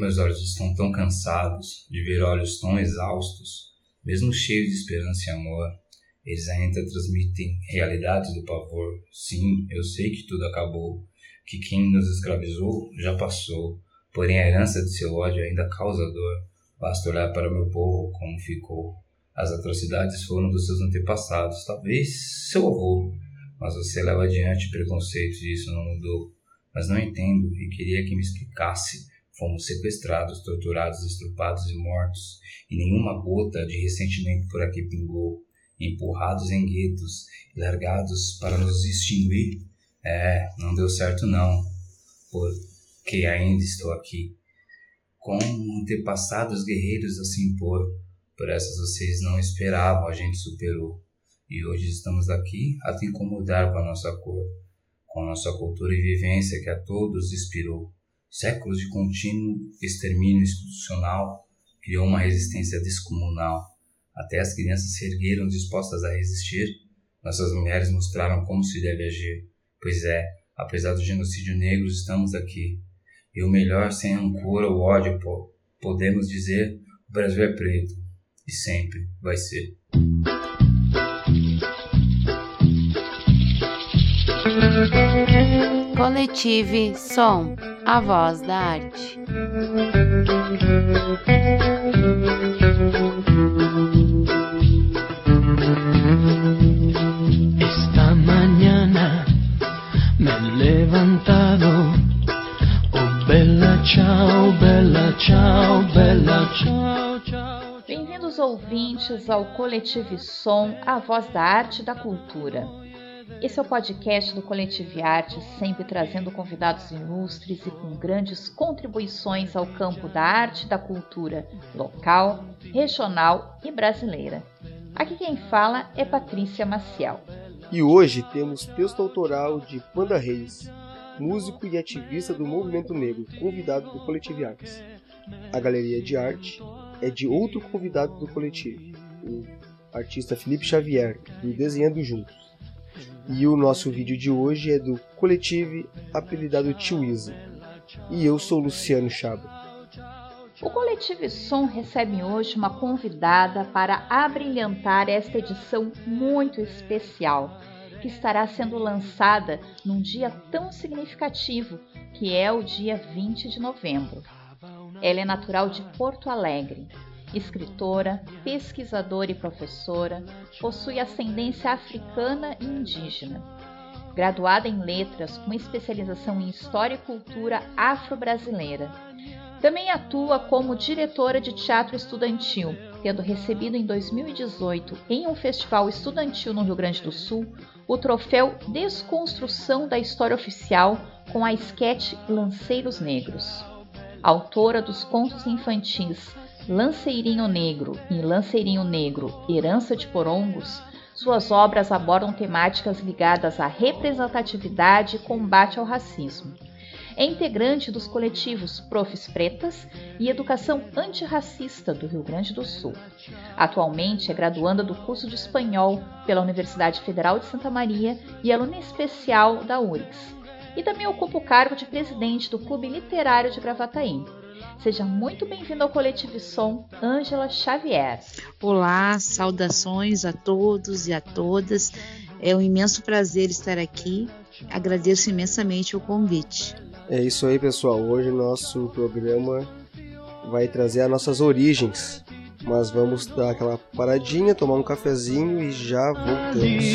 Meus olhos estão tão cansados de ver olhos tão exaustos, mesmo cheios de esperança e amor. Eles ainda transmitem realidades do pavor. Sim, eu sei que tudo acabou, que quem nos escravizou já passou, porém a herança de seu ódio ainda causa dor. Basta olhar para meu povo como ficou. As atrocidades foram dos seus antepassados, talvez seu avô, mas você leva adiante preconceitos e isso não mudou. Mas não entendo e queria que me explicasse. Fomos sequestrados, torturados, estrupados e mortos, e nenhuma gota de ressentimento por aqui pingou. Empurrados em guetos largados para nos extinguir. É, não deu certo não, porque ainda estou aqui com antepassados guerreiros a se impor. Por essas vocês não esperavam, a gente superou. E hoje estamos aqui a te incomodar com a nossa cor, com a nossa cultura e vivência que a todos inspirou. Séculos de contínuo extermínio institucional criou uma resistência descomunal. Até as crianças se ergueram dispostas a resistir. Nossas mulheres mostraram como se deve agir. Pois é, apesar do genocídio negro, estamos aqui e o melhor, sem rancor ou ódio, podemos dizer: o Brasil é preto. E sempre vai ser. Coletive Som, a voz da arte. Esta mañana me he levantado Bella ciao, bella ciao, bella ciao, ciao. Bem-vindos ouvintes ao Coletive Som, a voz da arte e da cultura. Esse é o podcast do Coletive Arte, sempre trazendo convidados ilustres e com grandes contribuições ao campo da arte e da cultura local, regional e brasileira. Aqui quem fala é Patrícia Maciel. E hoje temos texto autoral de Panda Reis, músico e ativista do movimento negro, convidado do Coletivo Artes. A galeria de arte é de outro convidado do coletivo, o artista Felipe Xavier, do Desenhando Juntos. E o nosso vídeo de hoje é do coletivo apelidado Tio Isa. E eu sou Luciano Chaba. O Coletivo Som recebe hoje uma convidada para abrilhantar esta edição muito especial que estará sendo lançada num dia tão significativo, que é o dia 20 de novembro. Ela é natural de Porto Alegre, escritora, pesquisadora e professora, possui ascendência africana e indígena. Graduada em letras com especialização em história e cultura afro-brasileira. Também atua como diretora de teatro estudantil, tendo recebido em 2018, em um festival estudantil no Rio Grande do Sul, o troféu Desconstrução da História Oficial com a esquete Lanceiros Negros. Autora dos contos infantis Lanceirinho Negro e Lanceirinho Negro Herança de Porongos, suas obras abordam temáticas ligadas à representatividade e combate ao racismo. É integrante dos coletivos Profs Pretas e Educação Antirracista do Rio Grande do Sul. Atualmente é graduanda do curso de Espanhol pela Universidade Federal de Santa Maria e aluna especial da URGS. E também ocupa o cargo de presidente do Clube Literário de Gravataí. Seja muito bem-vindo ao Coletivo Som, Ângela Xavier. Olá, saudações a todos e a todas. É um imenso prazer estar aqui. Agradeço imensamente o convite. É isso aí, pessoal. Hoje nosso programa vai trazer as nossas origens. Mas vamos dar aquela paradinha, tomar um cafezinho e já voltamos. De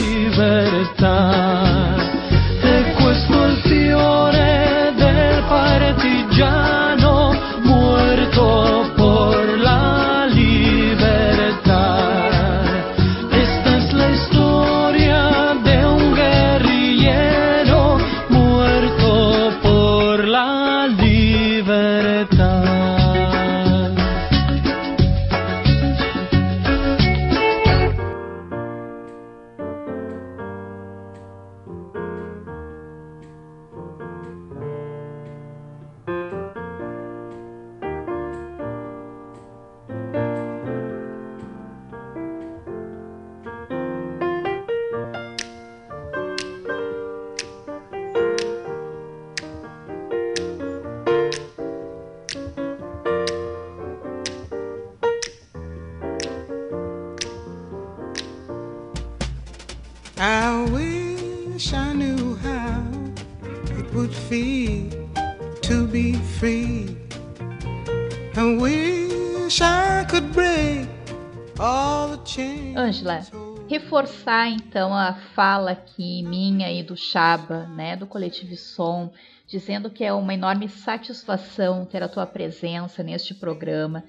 reforçar então a fala aqui minha e do Chaba, né, do Coletivo Som, dizendo que é uma enorme satisfação ter a tua presença neste programa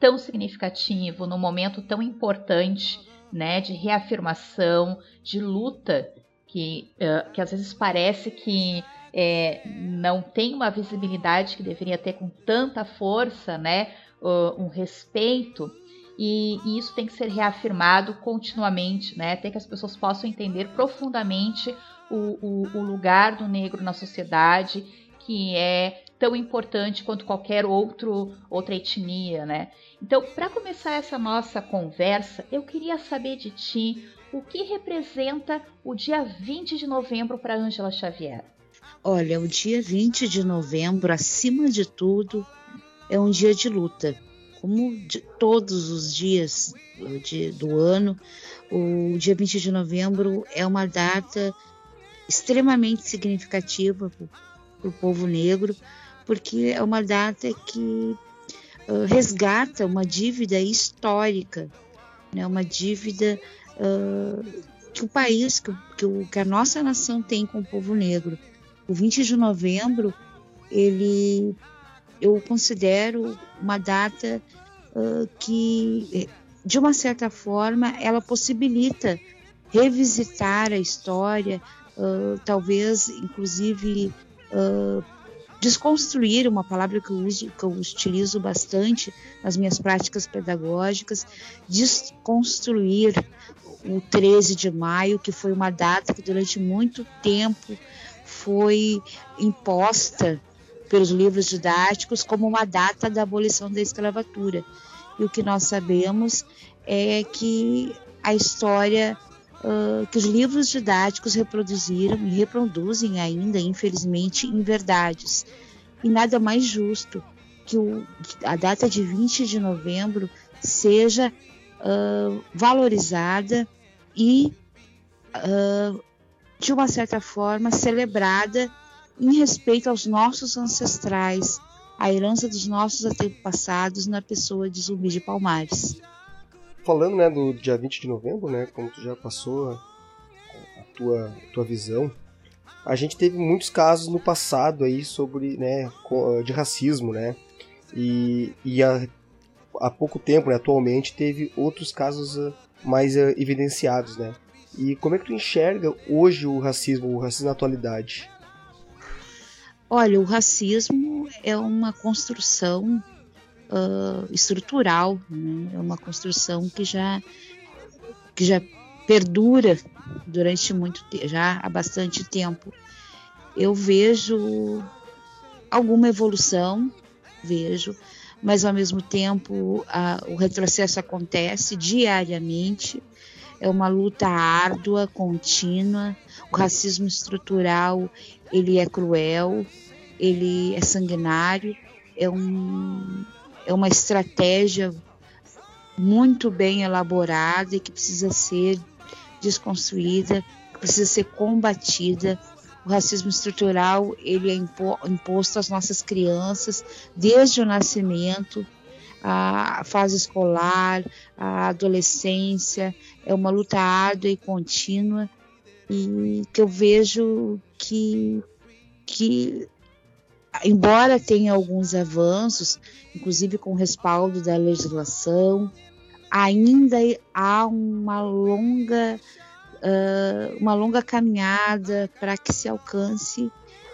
tão significativo, num momento tão importante, né, de reafirmação, de luta, que, uh, que às vezes parece que é, não tem uma visibilidade que deveria ter com tanta força, né, uh, um respeito, e, e, isso tem que ser reafirmado continuamente, né, até que as pessoas possam entender profundamente o, o, o lugar do negro na sociedade, que é tão importante quanto qualquer outro, outra etnia, né? Então, para começar essa nossa conversa, eu queria saber de ti o que representa o dia 20 de novembro para Ângela Xavier. Olha, o dia 20 de novembro, acima de tudo, é um dia de luta. Como de todos os dias de, do ano, o dia 20 de novembro é uma data extremamente significativa para o povo negro, porque é uma data que uh, resgata uma dívida histórica, né, uma dívida uh, que o país, que, que, o, que a nossa nação tem com o povo negro. O 20 de novembro, ele eu considero uma data uh, que, de uma certa forma, ela possibilita revisitar a história, uh, talvez, inclusive, uh, desconstruir uma palavra que eu uso, que eu utilizo bastante nas minhas práticas pedagógicas, desconstruir o 13 de maio, que foi uma data que durante muito tempo foi imposta pelos livros didáticos como uma data da abolição da escravatura. E o que nós sabemos é que a história uh, que os livros didáticos reproduziram e reproduzem ainda, infelizmente, em verdades. E nada mais justo que o, a data de 20 de novembro seja uh, valorizada e, uh, de uma certa forma, celebrada em respeito aos nossos ancestrais, a herança dos nossos antepassados na pessoa de Zumbi de Palmares falando né, do dia 20 de novembro, né, como tu já passou a, a tua, tua visão, a gente teve muitos casos no passado aí sobre, né, de racismo, né, e, e há, há pouco tempo, né, atualmente, teve outros casos uh, mais uh, evidenciados, né. E como é que tu enxerga hoje o racismo, o racismo na atualidade? Olha, o racismo é uma construção uh, estrutural, né? é uma construção que já, que já perdura durante muito já há bastante tempo. Eu vejo alguma evolução, vejo, mas ao mesmo tempo a, o retrocesso acontece diariamente. É uma luta árdua, contínua. O racismo estrutural ele é cruel, ele é sanguinário, é um é uma estratégia muito bem elaborada e que precisa ser desconstruída, que precisa ser combatida. O racismo estrutural ele é imposto às nossas crianças desde o nascimento, a fase escolar, a adolescência, é uma luta árdua e contínua e que eu vejo que, que embora tenha alguns avanços, inclusive com respaldo da legislação, ainda há uma longa, uh, uma longa caminhada para que se alcance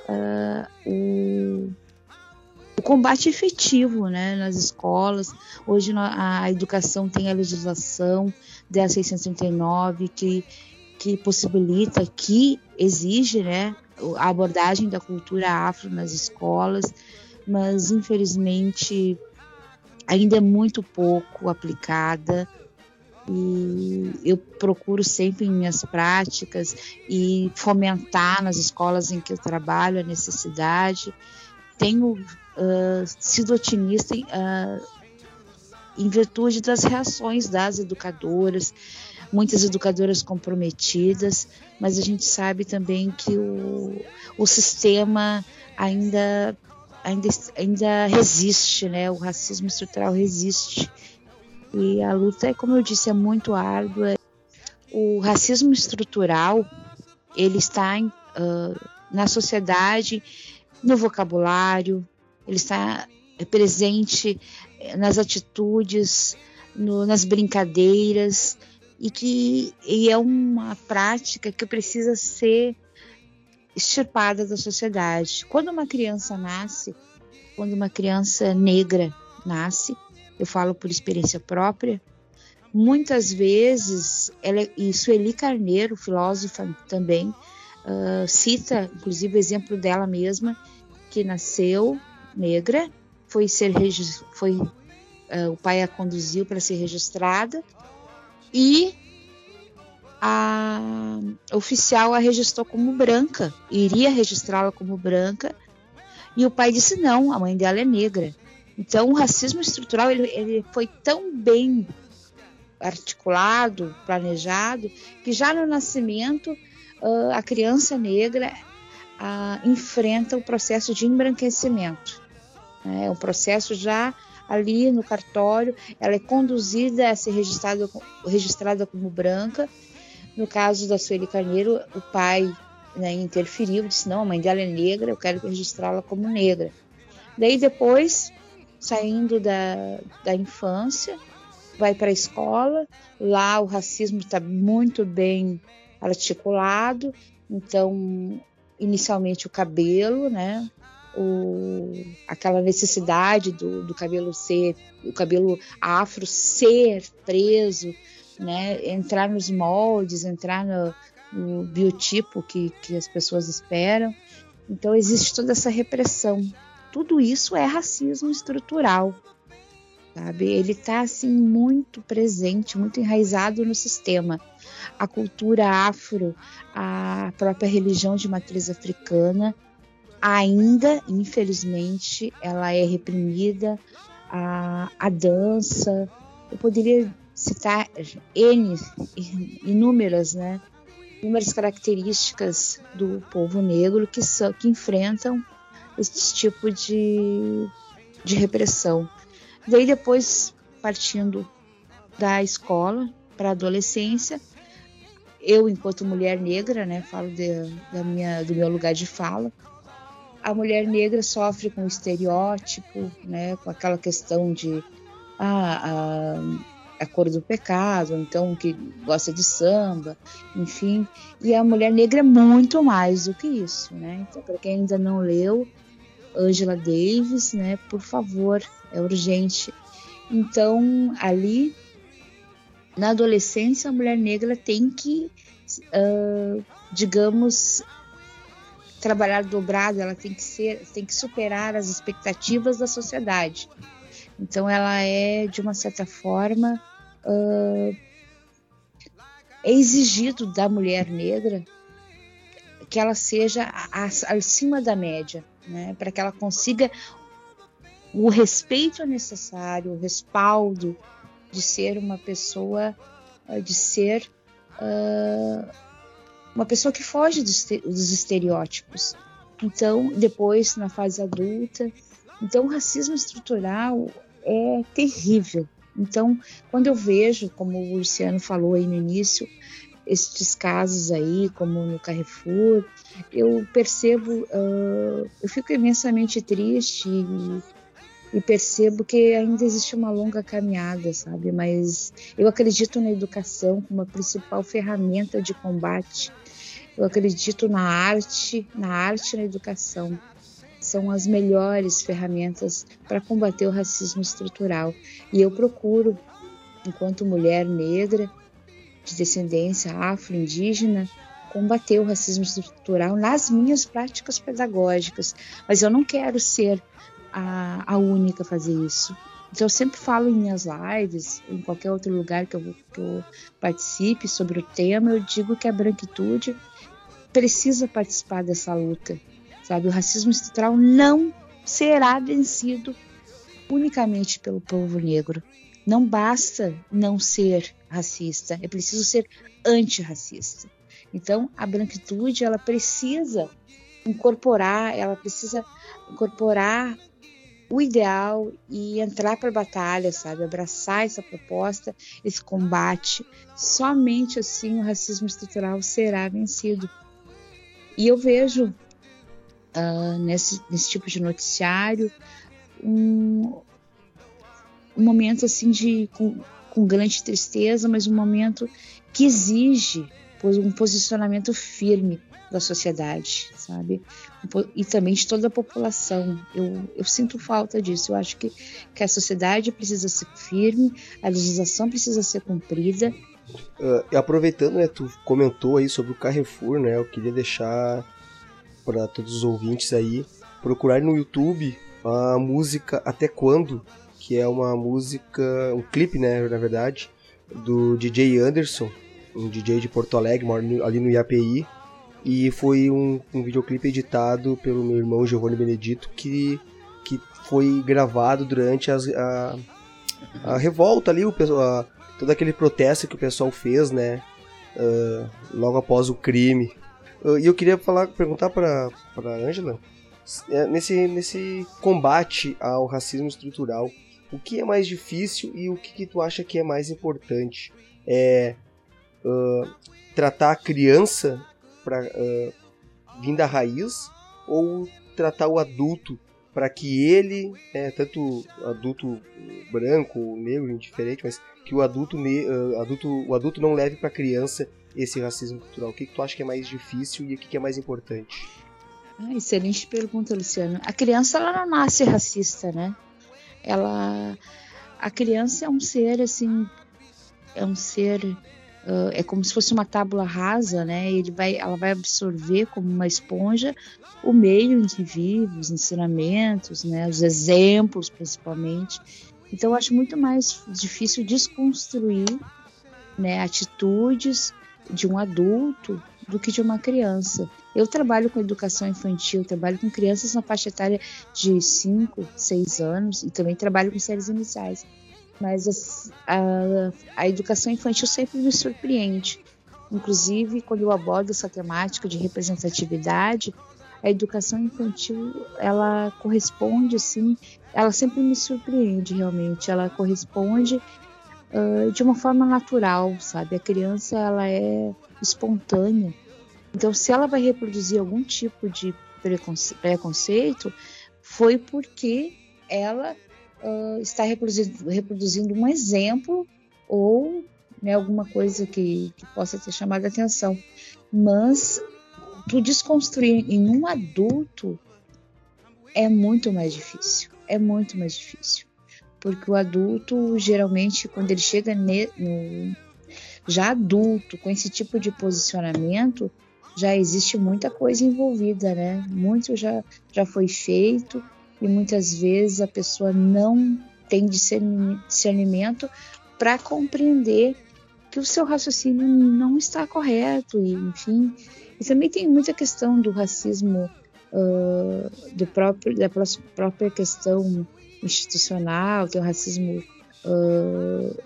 uh, o, o, combate efetivo né, nas escolas. Hoje a educação tem a legislação 10639 que, que possibilita, que exige né, a abordagem da cultura afro nas escolas, mas infelizmente ainda é muito pouco aplicada. E eu procuro sempre em minhas práticas e fomentar nas escolas em que eu trabalho a necessidade. Tenho uh, sido otimista em, uh, em virtude das reações das educadoras, muitas educadoras comprometidas, mas a gente sabe também que o, o sistema ainda ainda, ainda resiste, né? O racismo estrutural resiste. E a luta, como eu disse, é muito árdua. O racismo estrutural, ele está uh, na sociedade, no vocabulário, ele está presente nas atitudes, no, nas brincadeiras, e que e é uma prática que precisa ser extirpada da sociedade. Quando uma criança nasce, quando uma criança negra nasce, eu falo por experiência própria, muitas vezes, ela, e Sueli Carneiro, filósofa também, uh, cita, inclusive, o exemplo dela mesma, que nasceu negra, foi ser foi uh, o pai a conduziu para ser registrada e a oficial a registrou como branca, iria registrá-la como branca, e o pai disse não, a mãe dela é negra. Então, o racismo estrutural ele, ele foi tão bem articulado, planejado, que já no nascimento uh, a criança negra uh, enfrenta o processo de embranquecimento. É um processo já ali no cartório, ela é conduzida a ser registrada, registrada como branca. No caso da Sueli Carneiro, o pai né, interferiu, disse: não, a mãe dela é negra, eu quero registrá-la como negra. Daí depois, saindo da, da infância, vai para a escola, lá o racismo está muito bem articulado, então inicialmente o cabelo, né? O, aquela necessidade do, do, cabelo ser, o cabelo afro ser preso, né? entrar nos moldes, entrar no, no biotipo que, que as pessoas esperam. Então existe toda essa repressão. Tudo isso é racismo estrutural, sabe? Ele está assim muito presente, muito enraizado no sistema. A cultura afro, a própria religião de matriz africana ainda, infelizmente, ela é reprimida. A, a dança, eu poderia citar N, inúmeras, né? Inúmeras características do povo negro que, são, que enfrentam esse tipo de, de repressão. Daí depois, partindo da escola para a adolescência, eu, enquanto mulher negra, né, falo de, da minha, do meu lugar de fala, a mulher negra sofre com o estereótipo, né, com aquela questão de ah, a, a cor do pecado, então que gosta de samba, enfim. E a mulher negra é muito mais do que isso, né? Então, para quem ainda não leu, Angela Davis, né, por favor, é urgente. Então, ali na adolescência, a mulher negra tem que, uh, digamos, trabalhar dobrado, ela tem que ser, tem que superar as expectativas da sociedade. Então ela é, de uma certa forma, uh, é exigido da mulher negra que ela seja acima da média, né, para que ela consiga o respeito necessário, o respaldo de ser uma pessoa, de ser uh, uma pessoa que foge dos estereótipos. Então, depois, na fase adulta, então o racismo estrutural é terrível. Então, quando eu vejo, como o Luciano falou aí no início, estes casos aí, como no Carrefour, eu percebo, uh, eu fico imensamente triste e, e, percebo que ainda existe uma longa caminhada, sabe? Mas eu acredito na educação como a principal ferramenta de combate eu acredito na arte, na arte e na educação. São as melhores ferramentas para combater o racismo estrutural. E eu procuro, enquanto mulher negra, de descendência afro-indígena, combater o racismo estrutural nas minhas práticas pedagógicas. Mas eu não quero ser a, a única a fazer isso. Então, eu sempre falo em minhas lives, em qualquer outro lugar que eu, que eu participe sobre o tema, eu digo que a branquitude precisa participar dessa luta, sabe? O racismo estrutural não será vencido unicamente pelo povo negro. Não basta não ser racista, é preciso ser antirracista. Então, a branquitude ela precisa incorporar, ela precisa incorporar o ideal e entrar para a batalha, sabe? Abraçar essa proposta, esse combate. Somente assim o racismo estrutural será vencido. E eu vejo uh, nesse, nesse tipo de noticiário um, um momento assim de com, com grande tristeza, mas um momento que exige um posicionamento firme da sociedade, sabe? E também de toda a população. Eu, eu sinto falta disso. Eu acho que, que a sociedade precisa ser firme, a legislação precisa ser cumprida. Uh, aproveitando, né, tu comentou aí sobre o Carrefour, né? Eu queria deixar para todos os ouvintes aí procurar no YouTube a música Até Quando, que é uma música, um clipe, né, na verdade, do DJ Anderson, um DJ de Porto Alegre, ali no IAPI, e foi um, um videoclipe editado pelo meu irmão Giovanni Benedito, que, que foi gravado durante as, a, a revolta ali, o, a, todo aquele protesto que o pessoal fez, né, uh, logo após o crime. Uh, e eu queria falar, perguntar para a Ângela, é, nesse, nesse combate ao racismo estrutural, o que é mais difícil e o que, que tu acha que é mais importante? É uh, tratar a criança para vir da raiz ou tratar o adulto para que ele, é, tanto adulto branco, negro, indiferente, mas que o adulto, uh, adulto, o adulto não leve para criança esse racismo cultural. O que, que, tu acha que é mais difícil e o que, que é mais importante? Ah, excelente pergunta, Luciano. A criança ela não nasce racista, né? Ela, a criança é um ser assim, é um ser Uh, é como se fosse uma tábula rasa, né? Ele vai, ela vai absorver como uma esponja o meio em que vive, os ensinamentos, né? Os exemplos, principalmente. Então, eu acho muito mais difícil desconstruir, né? Atitudes de um adulto do que de uma criança. Eu trabalho com educação infantil, trabalho com crianças na faixa etária de 5, 6 anos e também trabalho com séries iniciais mas a, a, a educação infantil sempre me surpreende. Inclusive, quando eu abordo essa temática de representatividade, a educação infantil ela corresponde assim, ela sempre me surpreende realmente. Ela corresponde uh, de uma forma natural, sabe? A criança ela é espontânea. Então, se ela vai reproduzir algum tipo de preconceito, foi porque ela uh, está reproduzindo, reproduzindo, um exemplo ou né, alguma coisa que, que possa ter chamado a atenção. Mas tu desconstruir em um adulto é muito mais difícil. É muito mais difícil. Porque o adulto, geralmente, quando ele chega ne, no, já adulto, com esse tipo de posicionamento, já existe muita coisa envolvida, né? Muito já, já foi feito e muitas vezes a pessoa não tem discernimento para compreender que o seu raciocínio não está correto e enfim e também tem muita questão do racismo uh, do próprio da própria questão institucional tem o racismo uh,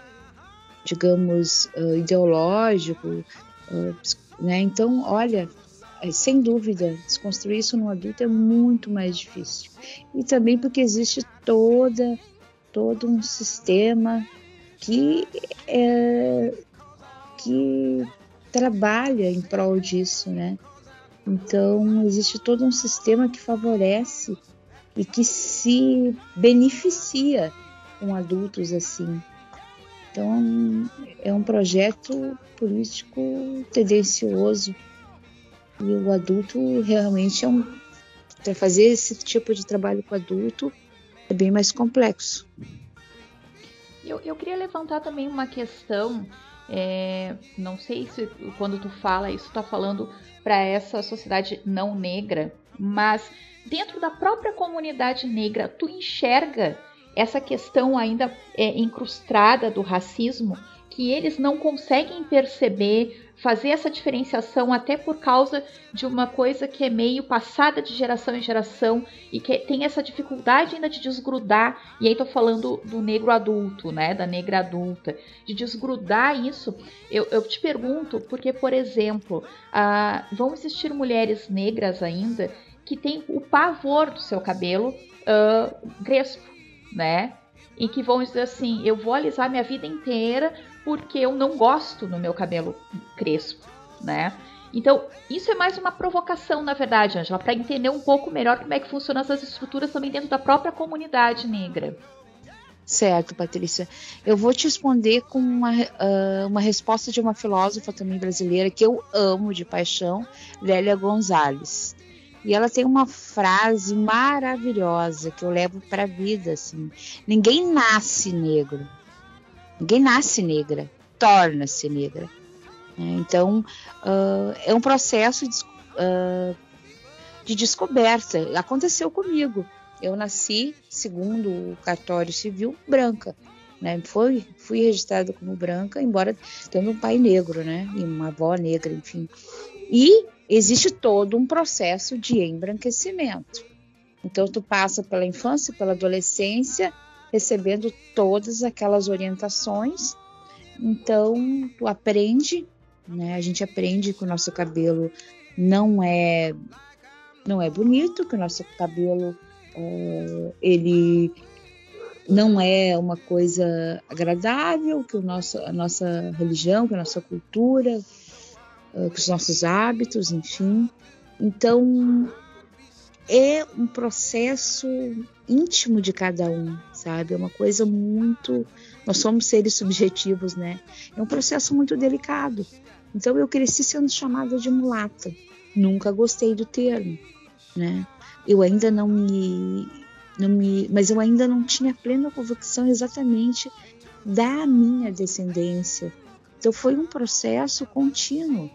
digamos uh, ideológico né então olha é, sem dúvida, desconstruir isso no adulto é muito mais difícil. E também porque existe toda, todo um sistema que, é, que trabalha em prol disso, né? Então, existe todo um sistema que favorece e que se beneficia com adultos assim. Então, é um projeto político tendencioso e o adulto realmente é um. Para fazer esse tipo de trabalho com adulto é bem mais complexo. Eu, eu queria levantar também uma questão. É, não sei se quando tu fala isso, tá falando para essa sociedade não negra, mas dentro da própria comunidade negra, tu enxerga essa questão ainda é, incrustada do racismo que eles não conseguem perceber fazer essa diferenciação até por causa de uma coisa que é meio passada de geração em geração e que tem essa dificuldade ainda de desgrudar. E aí tô falando do negro adulto, né, da negra adulta, de desgrudar isso. Eu, eu te pergunto porque, por exemplo, ah, vão existir mulheres negras ainda que tem o pavor do seu cabelo uh, crespo, né? E que vão dizer assim: eu vou alisar minha vida inteira porque eu não gosto no meu cabelo crespo, né? Então, isso é mais uma provocação, na verdade, Angela, para entender um pouco melhor como é que funcionam essas estruturas também dentro da própria comunidade negra. Certo, Patrícia. Eu vou te responder com uma, uh, uma resposta de uma filósofa também brasileira que eu amo de paixão, Lélia Gonzalez. E ela tem uma frase maravilhosa que eu levo para a vida, assim. Ninguém nasce negro. Ninguém nasce negra. Torna-se negra. É, então, uh, é um processo de, uh, de descoberta. Aconteceu comigo. Eu nasci, segundo o cartório civil, branca. Né? Foi, fui registrada como branca, embora tendo um pai negro, né? E uma avó negra, enfim. E existe todo um processo de embranquecimento. Então, tu passa pela infância, pela adolescência, recebendo todas aquelas orientações. Então, tu aprende, né? A gente aprende que o nosso cabelo não é não é bonito, que o nosso cabelo uh, ele não é uma coisa agradável, que o nosso, a nossa religião, que a nossa cultura, uh, que os nossos hábitos, enfim. Então, é um processo íntimo de cada um, sabe? É uma coisa muito. Nós somos seres subjetivos, né? É um processo muito delicado. Então, eu cresci sendo chamada de mulata. Nunca gostei do termo, né? eu ainda não me, não me, mas eu ainda não tinha plena convicção exatamente da minha descendência. Então foi um processo contínuo.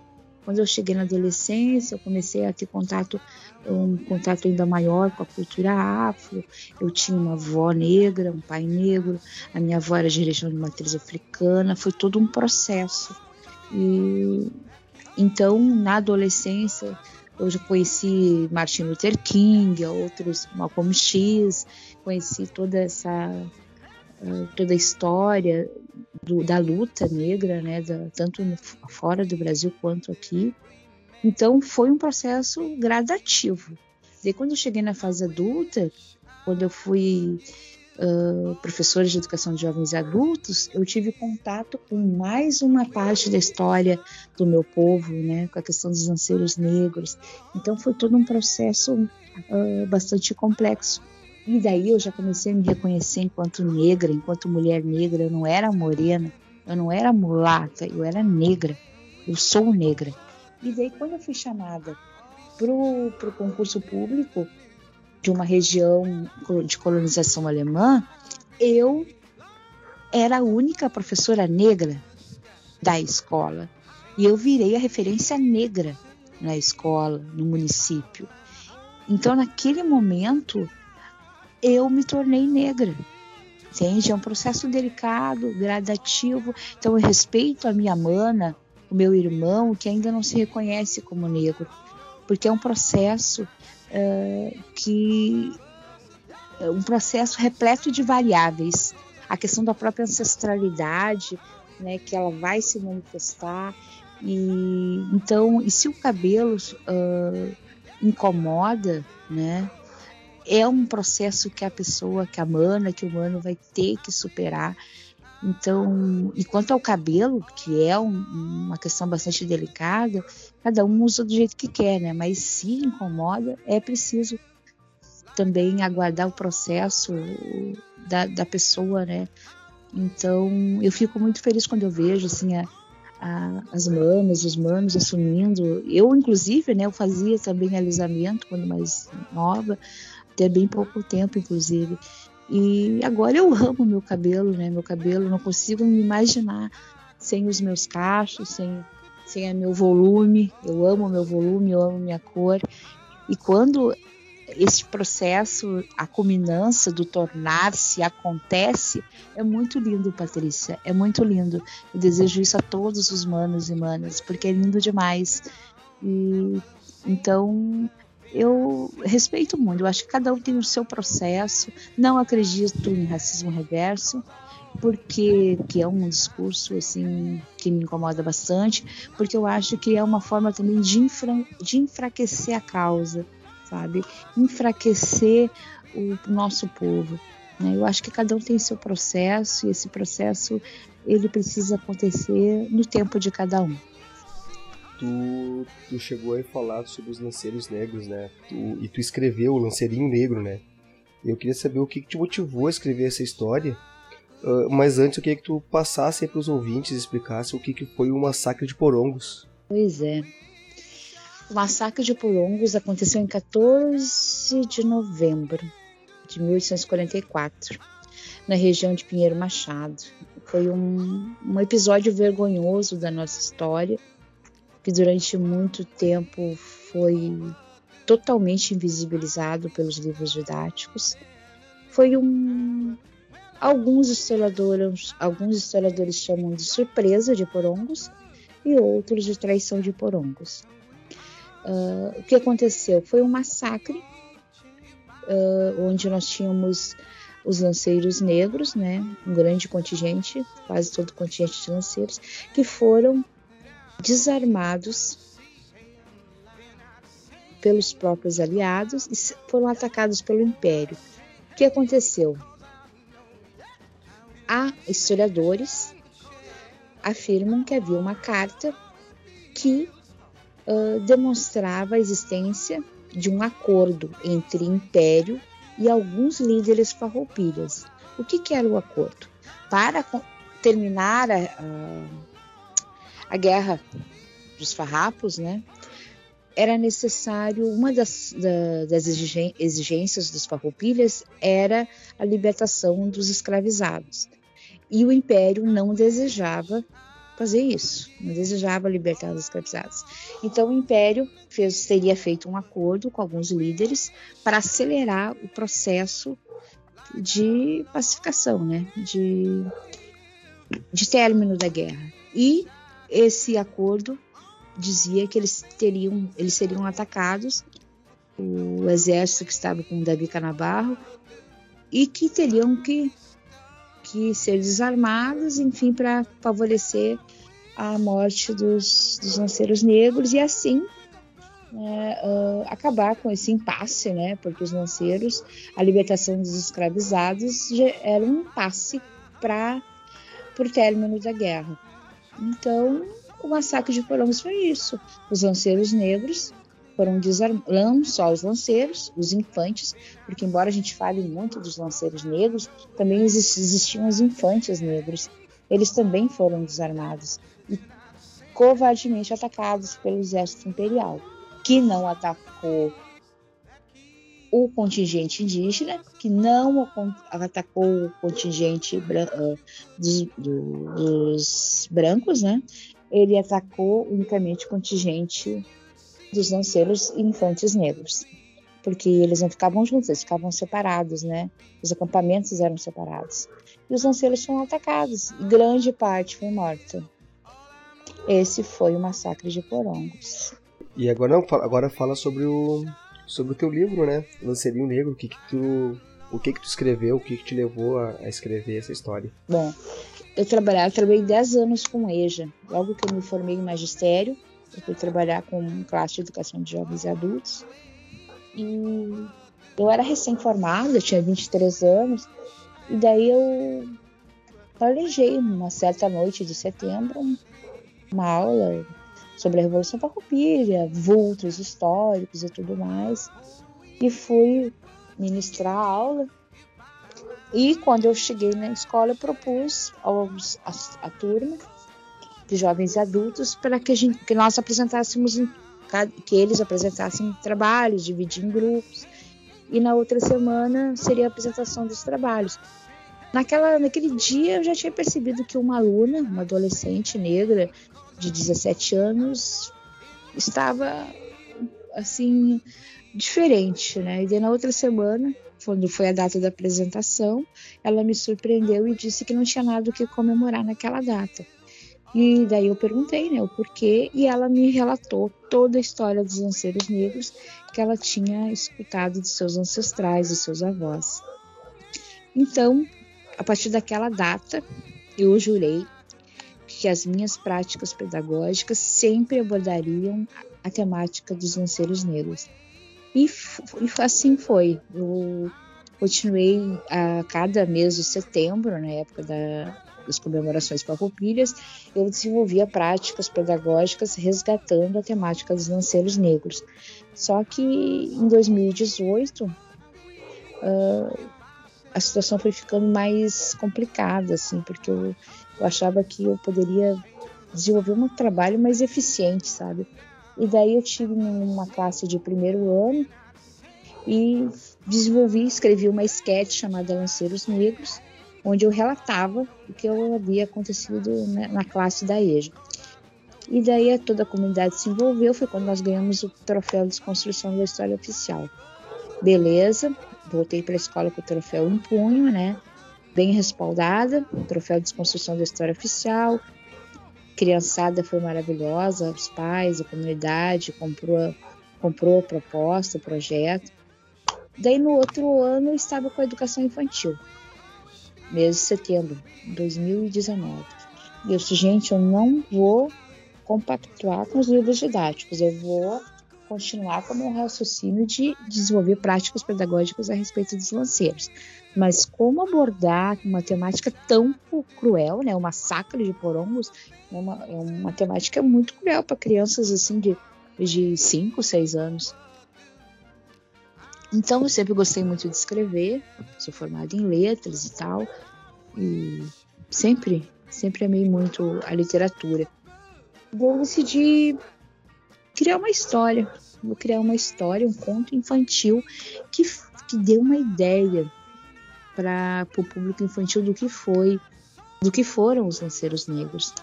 Quando eu cheguei na adolescência, eu comecei a ter contato, um contato ainda maior com a cultura afro. Eu tinha uma avó negra, um pai negro, a minha avó era de religião de matriz africana. Foi todo um processo. E então, na adolescência, eu já conheci Martin Luther King, outros Malcolm X, conheci toda essa toda a história do, da luta negra, né, da, tanto no, fora do Brasil quanto aqui. Então foi um processo gradativo. E quando eu cheguei na fase adulta, quando eu fui uh, professora de educação de jovens e adultos, eu tive contato com mais uma parte da história do meu povo, né, com a questão dos lanceiros negros. Então foi todo um processo uh, bastante complexo. E daí eu já comecei a me reconhecer enquanto negra, enquanto mulher negra. Eu não era morena, eu não era mulata, eu era negra. Eu sou negra. E daí quando eu fui chamada para o concurso público, de uma região de colonização alemã, eu era a única professora negra da escola. E eu virei a referência negra na escola, no município. Então, naquele momento, eu me tornei negra. Entende? É um processo delicado, gradativo. Então, eu respeito a minha mana, o meu irmão, que ainda não se reconhece como negro, porque é um processo uh, que é um processo repleto de variáveis. A questão da própria ancestralidade, né, que ela vai se manifestar. E então, e se o cabelo uh, incomoda, né, é um processo que a pessoa, que a mana, que o humano vai ter que superar. Então, e quanto ao cabelo, que é um, uma questão bastante delicada, cada um usa do jeito que quer, né? Mas se incomoda, é preciso também aguardar o processo da, da pessoa, né? Então, eu fico muito feliz quando eu vejo, assim, a, a, as mamas, os manos assumindo. Eu, inclusive, né? Eu fazia também alisamento quando mais nova, até bem pouco tempo, inclusive. E agora eu amo meu cabelo, né? Meu cabelo, não consigo me imaginar sem os meus cachos, sem, sem o meu volume. Eu amo meu volume, eu amo minha cor. E quando esse processo, a culminância do tornar-se acontece, é muito lindo, Patrícia. É muito lindo. Eu desejo isso a todos os manos e manas, porque é lindo demais. E então eu respeito muito, eu acho que cada um tem o seu processo, não acredito em racismo reverso, porque que é um discurso assim que me incomoda bastante, porque eu acho que é uma forma também de, infra, de enfraquecer a causa, sabe? Enfraquecer o nosso povo. Né? Eu acho que cada um tem seu processo e esse processo ele precisa acontecer no tempo de cada um. Tu, tu chegou a falar sobre os lanceiros negros, né? Tu, e tu escreveu o Lanceirinho Negro, né? Eu queria saber o que, que te motivou a escrever essa história. Uh, mas antes eu queria que tu passasse para os ouvintes e explicasse o que, que foi o massacre de Porongos. Pois é. O massacre de Porongos aconteceu em 14 de novembro de 1844, na região de Pinheiro Machado. Foi um, um episódio vergonhoso da nossa história, que durante muito tempo foi totalmente invisibilizado pelos livros didáticos. Foi um alguns historiadores, alguns historiadores chamam de surpresa de Porongos e outros de traição de Porongos. Uh, o que aconteceu foi um massacre uh, onde nós tínhamos os lanceiros negros, né, um grande contingente, quase todo o contingente de lanceiros, que foram desarmados pelos próprios aliados e foram atacados pelo Império. O que aconteceu? Há historiadores afirmam que havia uma carta que uh, demonstrava a existência de um acordo entre Império e alguns líderes farroupilhas. O que, que era o acordo? Para terminar a, a, a guerra dos farrapos, né, era necessário, uma das, da, das exigências dos farroupilhas era a libertação dos escravizados. E o Império não desejava fazer isso, não desejava libertar os escravizados. Então o Império fez, teria feito um acordo com alguns líderes para acelerar o processo de pacificação, né? de, de término da guerra. E esse acordo dizia que eles teriam, eles seriam atacados, o exército que estava com Davi Canabarro, e que teriam que que ser desarmados, enfim, para favorecer a morte dos, dos lanceiros negros e assim né, uh, acabar com esse impasse, né? Porque os lanceiros, a libertação dos escravizados era um impasse para o término da guerra. Então, o massacre de Porongos foi isso. Os lanceiros negros foram desarmados, não só os lanceiros, os infantes, porque embora a gente fale muito dos lanceiros negros, também existiam os infantes negros. Eles também foram desarmados e covardemente atacados pelo exército imperial, que não atacou o contingente indígena, que não atacou o contingente uh, dos, dos brancos, né? Ele atacou unicamente o contingente dos lanceiros e infantes negros, porque eles não ficavam juntos, eles ficavam separados, né? Os acampamentos eram separados. E os lanceiros foram atacados, e grande parte foi morta. Esse foi o massacre de Porongos. E agora agora fala sobre o sobre o teu livro, né? Lanceirinho Negro, o que que tu o que que tu escreveu, o que que te levou a, a escrever essa história? Bom, eu trabalhei, eu trabalhei 10 anos com EJA. Logo que eu me formei em magistério, eu fui trabalhar com classe de educação de jovens e adultos. E eu era recém-formada, tinha 23 anos, e daí eu planejei, numa certa noite de setembro, uma aula sobre a Revolução Farroupilha, vultos históricos e tudo mais. E fui ministrar a aula. E quando eu cheguei na escola, eu propus aos, a, a turma de jovens e adultos para que, que, nós apresentássemos, que eles apresentassem trabalhos, dividir em grupos. E na outra semana seria a apresentação dos trabalhos. Naquela, naquele dia eu já tinha percebido que uma aluna, uma adolescente negra de 17 anos, estava assim diferente, né? E daí, na outra semana, quando foi a data da apresentação, ela me surpreendeu e disse que não tinha nada o que comemorar naquela data. E daí eu perguntei, né, o porquê, e ela me relatou toda a história dos lanceiros negros que ela tinha escutado de seus ancestrais, de seus avós. Então, a partir daquela data, eu jurei que as minhas práticas pedagógicas sempre abordariam a temática dos lanceiros negros. E, e assim foi. Eu continuei a cada mês de setembro, na época da, das comemorações farroupilhas, eu desenvolvia práticas pedagógicas resgatando a temática dos lanceiros negros. Só que em 2018 uh, a situação foi ficando mais complicada, assim, porque eu, eu achava que eu poderia desenvolver um trabalho mais eficiente, sabe? E daí eu tive uma classe de primeiro ano e desenvolvi, escrevi uma esquete chamada Lanceiros Negros, onde eu relatava o que havia acontecido na classe da EJA. E daí toda a comunidade se envolveu, foi quando nós ganhamos o troféu de desconstrução da história oficial. Beleza, voltei para a escola com o troféu em punho, né? Bem respaldada, troféu de desconstrução da história oficial. Criançada foi maravilhosa, os pais, a comunidade comprou, comprou a proposta, o projeto. Daí no outro ano eu estava com a educação infantil, mês de setembro de 2019. E eu disse, gente, eu não vou compactuar com os livros didáticos, eu vou continuar com o meu raciocínio de desenvolver práticas pedagógicas a respeito dos lanceiros. Mas como abordar uma temática tão cruel, né, o massacre de porongos, é uma, é uma temática muito cruel para crianças assim de, de 5, 6 anos. Então eu sempre gostei muito de escrever, sou formada em letras e tal, e sempre, sempre amei muito a literatura. Eu decidi criar uma história. Vou criar uma história, um conto infantil que, que dê uma ideia para o público infantil do que foi, do que foram os lanceiros negros.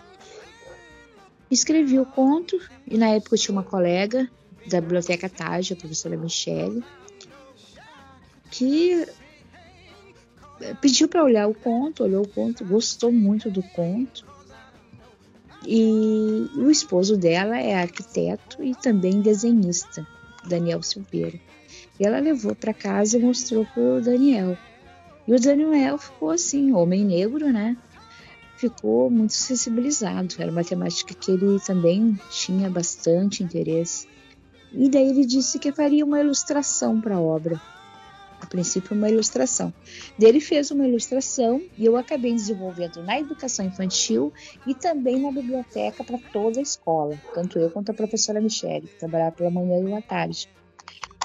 Escrevi o conto e na época eu tinha uma colega da biblioteca Taj, a professora Michele, que pediu para olhar o conto, olhou o conto, gostou muito do conto e o esposo dela é arquiteto e também desenhista, Daniel Silveira. E ela levou para casa e mostrou para o Daniel. E o Daniel ficou assim, homem negro, né? Ficou muito sensibilizado. Era uma temática que ele também tinha bastante interesse. E daí ele disse que faria uma ilustração para a obra a princípio uma ilustração. Dele fez uma ilustração e eu acabei desenvolvendo na educação infantil e também na biblioteca para toda a escola, tanto eu quanto a professora Michele, que trabalhava pela manhã e à tarde.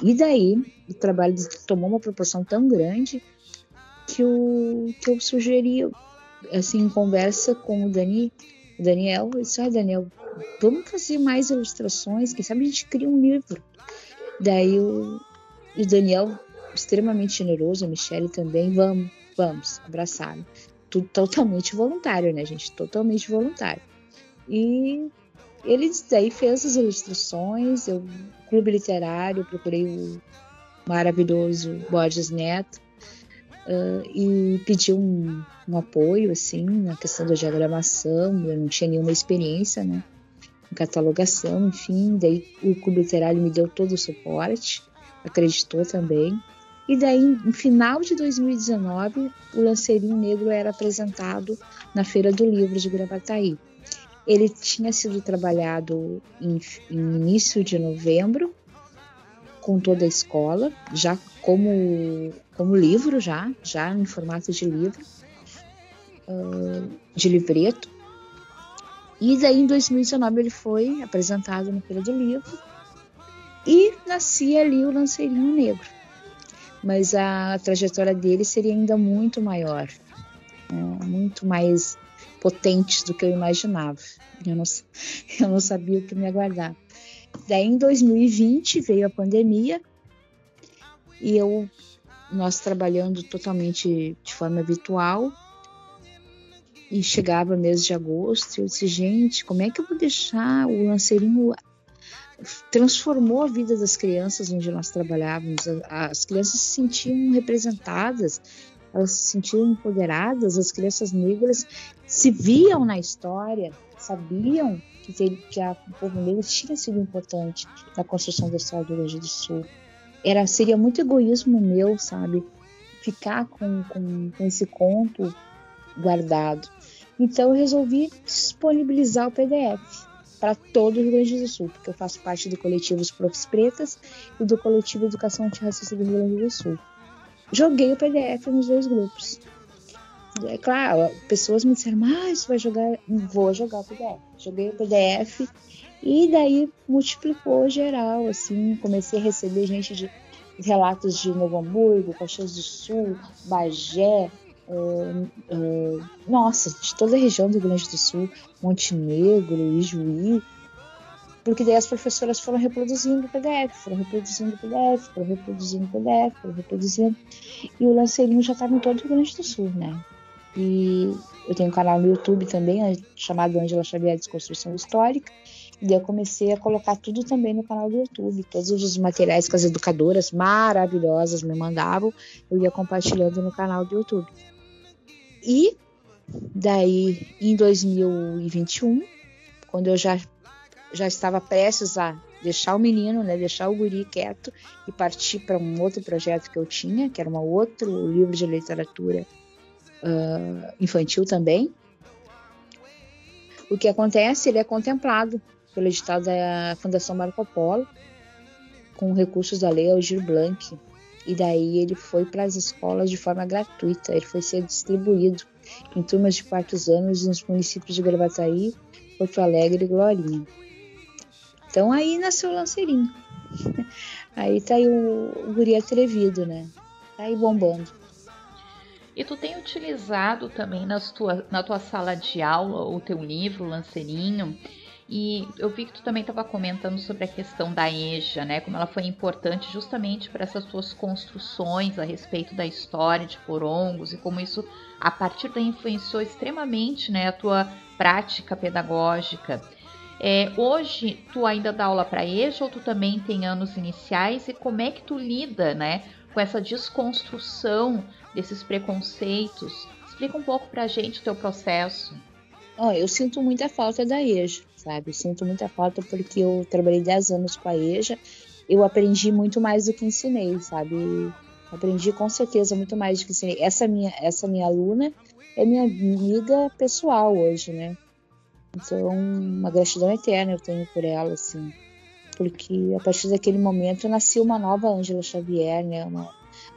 E daí o trabalho tomou uma proporção tão grande que eu, que eu sugeri, assim, em conversa com o Dani, o Daniel, eu disse, ah, Daniel, vamos fazer mais ilustrações, quem sabe a gente cria um livro. Daí o, o Daniel extremamente generoso, a Michelle também, vamos, vamos, abraçaram. Tudo totalmente voluntário, né, gente? Totalmente voluntário. E ele daí fez as ilustrações, eu, clube literário, procurei o maravilhoso Borges Neto uh, e pedi um, um, apoio, assim, na questão da diagramação, eu não tinha nenhuma experiência, né, em catalogação, enfim, daí o clube literário me deu todo o suporte, acreditou também, e daí, no final de 2019, o Lanceirinho Negro era apresentado na Feira do Livro de Gravataí. Ele tinha sido trabalhado em, em início de novembro com toda a escola, já como, como livro, já, já em formato de livro, uh, de livreto. E daí em 2019 ele foi apresentado na Feira do Livro e nascia ali o Lanceirinho Negro mas a trajetória dele seria ainda muito maior, né? muito mais potente do que eu imaginava. Eu não, eu não sabia o que me aguardar. Daí em 2020 veio a pandemia e eu nós trabalhando totalmente de forma virtual e chegava mês de agosto e eu disse gente como é que eu vou deixar o lanceirinho transformou a vida das crianças onde nós trabalhávamos. As crianças se sentiam representadas, elas se sentiam empoderadas, as crianças negras se viam na história, sabiam que, que a, o povo negro tinha sido importante na construção da história do Rio Grande do Sul. Era, seria muito egoísmo meu, sabe, ficar com, com, com esse conto guardado. Então eu resolvi disponibilizar o PDF para todo o Rio Grande do Sul, porque eu faço parte do coletivo Os Profs Pretas e do coletivo Educação Antirracista do Rio Grande do Sul. Joguei o PDF nos dois grupos. É claro, pessoas me disseram, mas você vai jogar? Vou jogar o PDF. Joguei o PDF e daí multiplicou geral, assim, comecei a receber gente de relatos de Novo Hamburgo, Caxias do Sul, Bagé, nossa, de toda a região do Rio Grande do Sul, Montenegro, Ijuí, porque daí as professoras foram reproduzindo o PDF, foram reproduzindo o PDF, foram reproduzindo o PDF, foram reproduzindo, e o lanceirinho já estava em todo o Rio Grande do Sul, né? E eu tenho um canal no YouTube também, chamado Angela Xavier Desconstrução Histórica, e eu comecei a colocar tudo também no canal do YouTube. Todos os materiais que as educadoras maravilhosas me mandavam, eu ia compartilhando no canal do YouTube. E daí, em 2021, quando eu já, já estava prestes a deixar o menino, né, deixar o guri quieto e partir para um outro projeto que eu tinha, que era um outro livro de literatura uh, infantil também. O que acontece? Ele é contemplado pelo edital da Fundação Marco Polo, com recursos da Lei Algir Blanc. E daí ele foi para as escolas de forma gratuita. Ele foi ser distribuído em turmas de quartos anos nos municípios de Gravataí, Porto Alegre e Glorinha. Então aí nasceu o lanceirinho. aí tá aí o, o guri atrevido, né? Tá aí bombando. E tu tem utilizado também nas tua, na tua sala de aula o teu livro, Lanceirinho, e eu vi que tu também estava comentando sobre a questão da EJA, né? Como ela foi importante justamente para essas tuas construções a respeito da história de Porongos e como isso, a partir daí, influenciou extremamente né, a tua prática pedagógica. É, hoje, tu ainda dá aula para EJA ou tu também tem anos iniciais? E como é que tu lida né, com essa desconstrução desses preconceitos? Explica um pouco para a gente o teu processo. Oh, eu sinto muita falta da EJA sabe? Sinto muita falta porque eu trabalhei 10 anos com a EJA, eu aprendi muito mais do que ensinei, sabe? Aprendi com certeza muito mais do que ensinei. Essa minha, essa minha aluna é minha amiga pessoal hoje, né? Então, uma gratidão eterna eu tenho por ela, assim. Porque a partir daquele momento nasceu uma nova Ângela Xavier, né? Uma,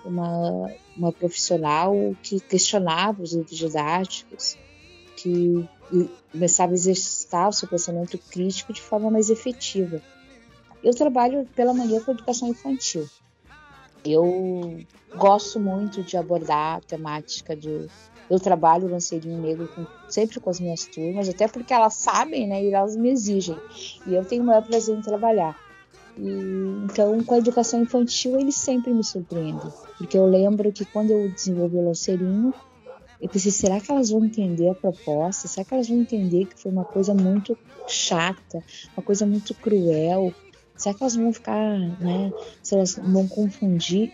uma, uma profissional que questionava os livros didáticos, que começava a exercitar o seu pensamento crítico de forma mais efetiva. Eu trabalho pela manhã com educação infantil. Eu gosto muito de abordar a temática do. Eu trabalho o lanceirinho negro com, sempre com as minhas turmas, até porque elas sabem, né? E elas me exigem. E eu tenho o maior prazer em trabalhar. E, então, com a educação infantil, eles sempre me surpreendem. Porque eu lembro que quando eu desenvolvi o lanceirinho, eu pensei, será que elas vão entender a proposta? Será que elas vão entender que foi uma coisa muito chata, uma coisa muito cruel? Será que elas vão ficar, né? Se elas vão confundir?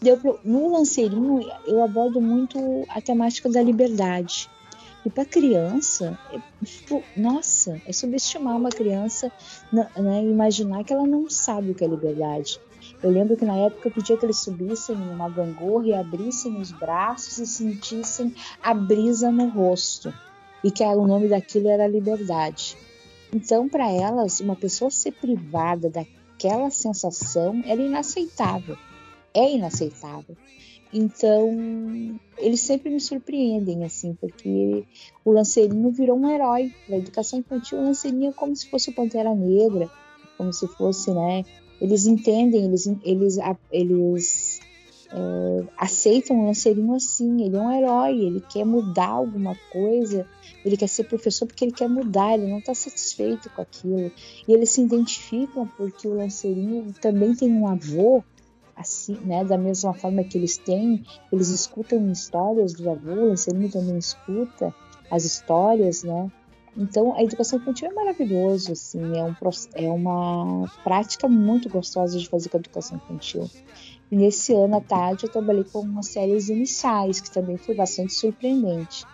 Deu pro, no lanceirinho eu abordo muito a temática da liberdade. E para criança, é, tipo, nossa, é subestimar uma criança, né, imaginar que ela não sabe o que é liberdade. Eu lembro que na época eu pedia que eles subissem numa gangorra e abrissem os braços e sentissem a brisa no rosto. E que o nome daquilo era liberdade. Então, para elas, uma pessoa ser privada daquela sensação era inaceitável. É inaceitável. Então, eles sempre me surpreendem, assim, porque o Lanceirinho virou um herói. Na educação infantil, o Lanceirinho é como se fosse o Pantera Negra, como se fosse, né, eles entendem, eles, eles, eles é, aceitam o lanceirinho assim. Ele é um herói, ele quer mudar alguma coisa, ele quer ser professor porque ele quer mudar, ele não está satisfeito com aquilo. E eles se identificam porque o lanceirinho também tem um avô assim, né, da mesma forma que eles têm, eles escutam histórias do avô, o lanceirinho também escuta as histórias, né? Então, a educação infantil é maravilhoso, assim, é, um, é uma prática muito gostosa de fazer com a educação infantil. E nesse ano à tarde eu trabalhei com umas séries iniciais, que também foi bastante surpreendente.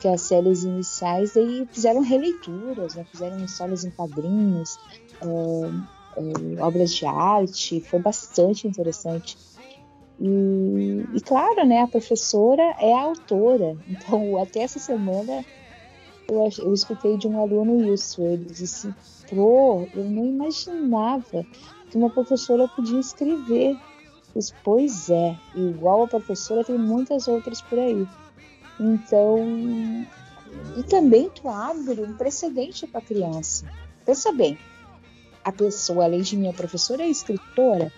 Que as séries iniciais aí fizeram releituras, né? fizeram histórias em quadrinhos, uh, uh, obras de arte, foi bastante interessante. E, e, claro, né, a professora é a autora, então até essa semana eu, eu escutei de um aluno isso. Ele disse: Pro, eu não imaginava que uma professora podia escrever. Disse, pois é, igual a professora, tem muitas outras por aí. Então, e também tu abre um precedente para a criança. Pensa bem, a pessoa, além de minha professora, é escritora.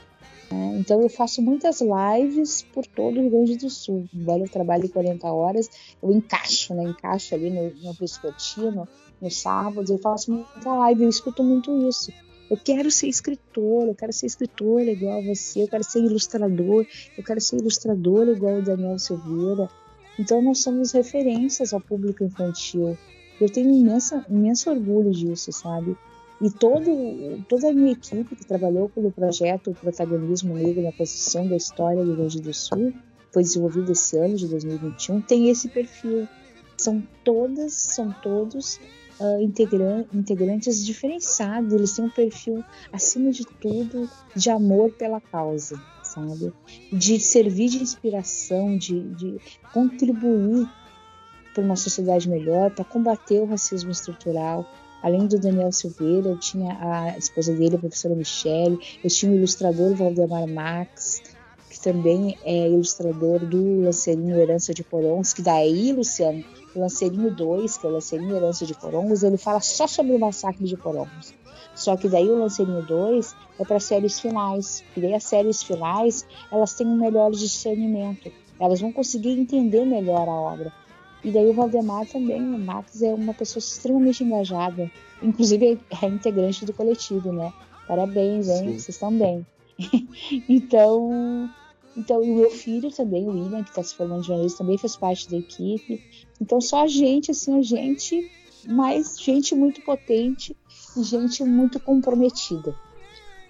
Né? Então eu faço muitas lives por todo o Rio Grande do Sul. Embora eu trabalhe 40 horas, eu encaixo, né? Encaixo ali no, no vespertino, no sábado, eu faço muita live, eu escuto muito isso. Eu quero ser escritora, eu quero ser escritora igual você, eu quero ser ilustrador, eu quero ser ilustradora igual o Daniel Silveira. Então nós somos referências ao público infantil. Eu tenho imensa, imenso orgulho disso, sabe? E todo, toda a minha equipe que trabalhou pelo projeto Protagonismo Negro na Construção da História do Rio Grande do Sul, foi desenvolvido esse ano de 2021, tem esse perfil. São todas, são todos ah, integran- integrantes diferenciados, eles têm um perfil, acima de tudo, de amor pela causa, sabe? De servir de inspiração, de, de contribuir para uma sociedade melhor, para combater o racismo estrutural. Além do Daniel Silveira, eu tinha a esposa dele, a professora Michele, eu tinha o ilustrador Valdemar Max, que também é ilustrador do Lanceirinho Herança de Porongos, que daí, Luciano, o Lanceirinho 2, que é o Lanceirinho Herança de Porongos, ele fala só sobre o massacre de Porongos. Só que daí o Lanceirinho 2 é para séries finais, e daí as séries finais, elas têm um melhor discernimento, elas vão conseguir entender melhor a obra. E daí o Valdemar também, o Max é uma pessoa extremamente engajada, inclusive é integrante do coletivo, né? Parabéns, hein? Sim. Vocês estão bem. então, então, e o meu filho também, o William, que está se formando de jornalista, também fez parte da equipe. Então, só a gente, assim, a gente, mas gente muito potente e gente muito comprometida.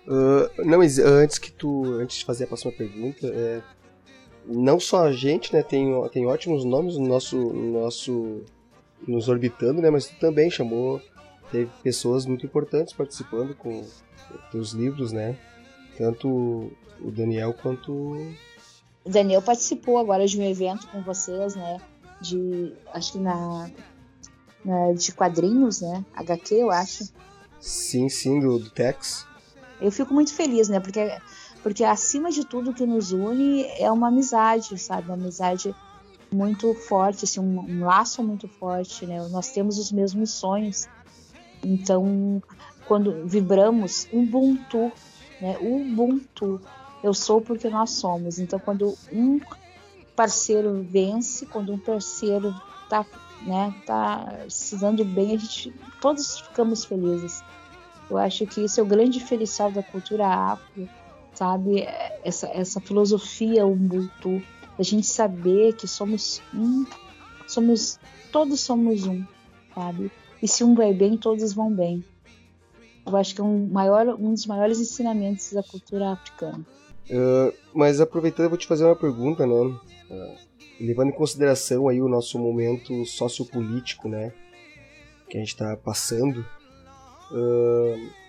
Ah, não, mas antes que tu, antes de fazer a próxima pergunta, é, não só a gente, né, tem, tem ótimos nomes no nosso, no nosso, nos orbitando, né, mas tu também chamou, teve pessoas muito importantes participando com teus livros, né, tanto o Daniel quanto O Daniel participou agora de um evento com vocês, né? De. Acho que na. na- de quadrinhos, né? HQ, eu acho. sim, sim, do, do Tex. Eu fico muito feliz, né? Porque, porque acima de tudo o que nos une é uma amizade, sabe? Uma amizade muito forte, assim, um, um laço muito forte, né? Nós temos os mesmos sonhos. Então, quando vibramos Ubuntu, né? Ubuntu. Eu sou porque nós somos. Então, quando um parceiro vence, quando um parceiro tá, né, tá se dando bem, a gente todos ficamos felizes. Eu acho que isso é o grande diferencial da cultura afro, sabe? Essa, essa filosofia Ubuntu, a gente saber que somos um, somos todos somos um, sabe? E se um vai bem, todos vão bem. Eu acho que é um, maior, um dos maiores ensinamentos da cultura africana. Ah, mas aproveitando, eu vou te fazer uma pergunta, né? Ah, levando em consideração aí o nosso momento sociopolítico, né? Que a gente tá passando. ah,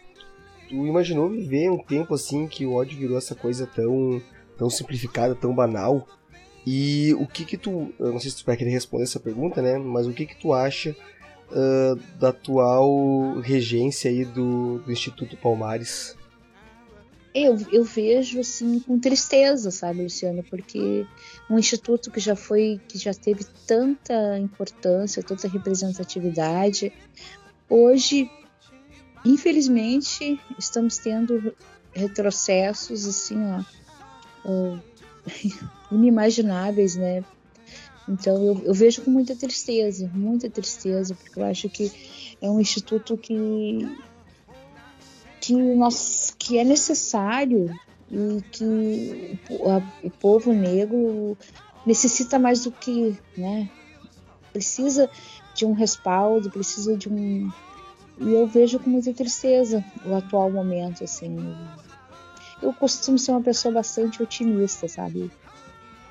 tu imaginou viver um tempo assim que o ódio virou essa coisa tão, tão simplificada, tão banal? E o que que tu, eu não sei se tu vai querer responder essa pergunta, né? Mas o que que tu acha ah, da atual regência aí do, do Instituto Palmares? Eu, eu vejo assim com tristeza, sabe, Luciano, porque um instituto que já foi, que já teve tanta importância, tanta representatividade, hoje, infelizmente, estamos tendo retrocessos assim, ó, inimagináveis, né? Então eu, eu vejo com muita tristeza, muita tristeza, porque eu acho que é um instituto que que nós que é necessário e que o, o povo negro necessita mais do que, né? Precisa de um respaldo, precisa de um e eu vejo com muita tristeza o atual momento, assim. Eu costumo ser uma pessoa bastante otimista, sabe?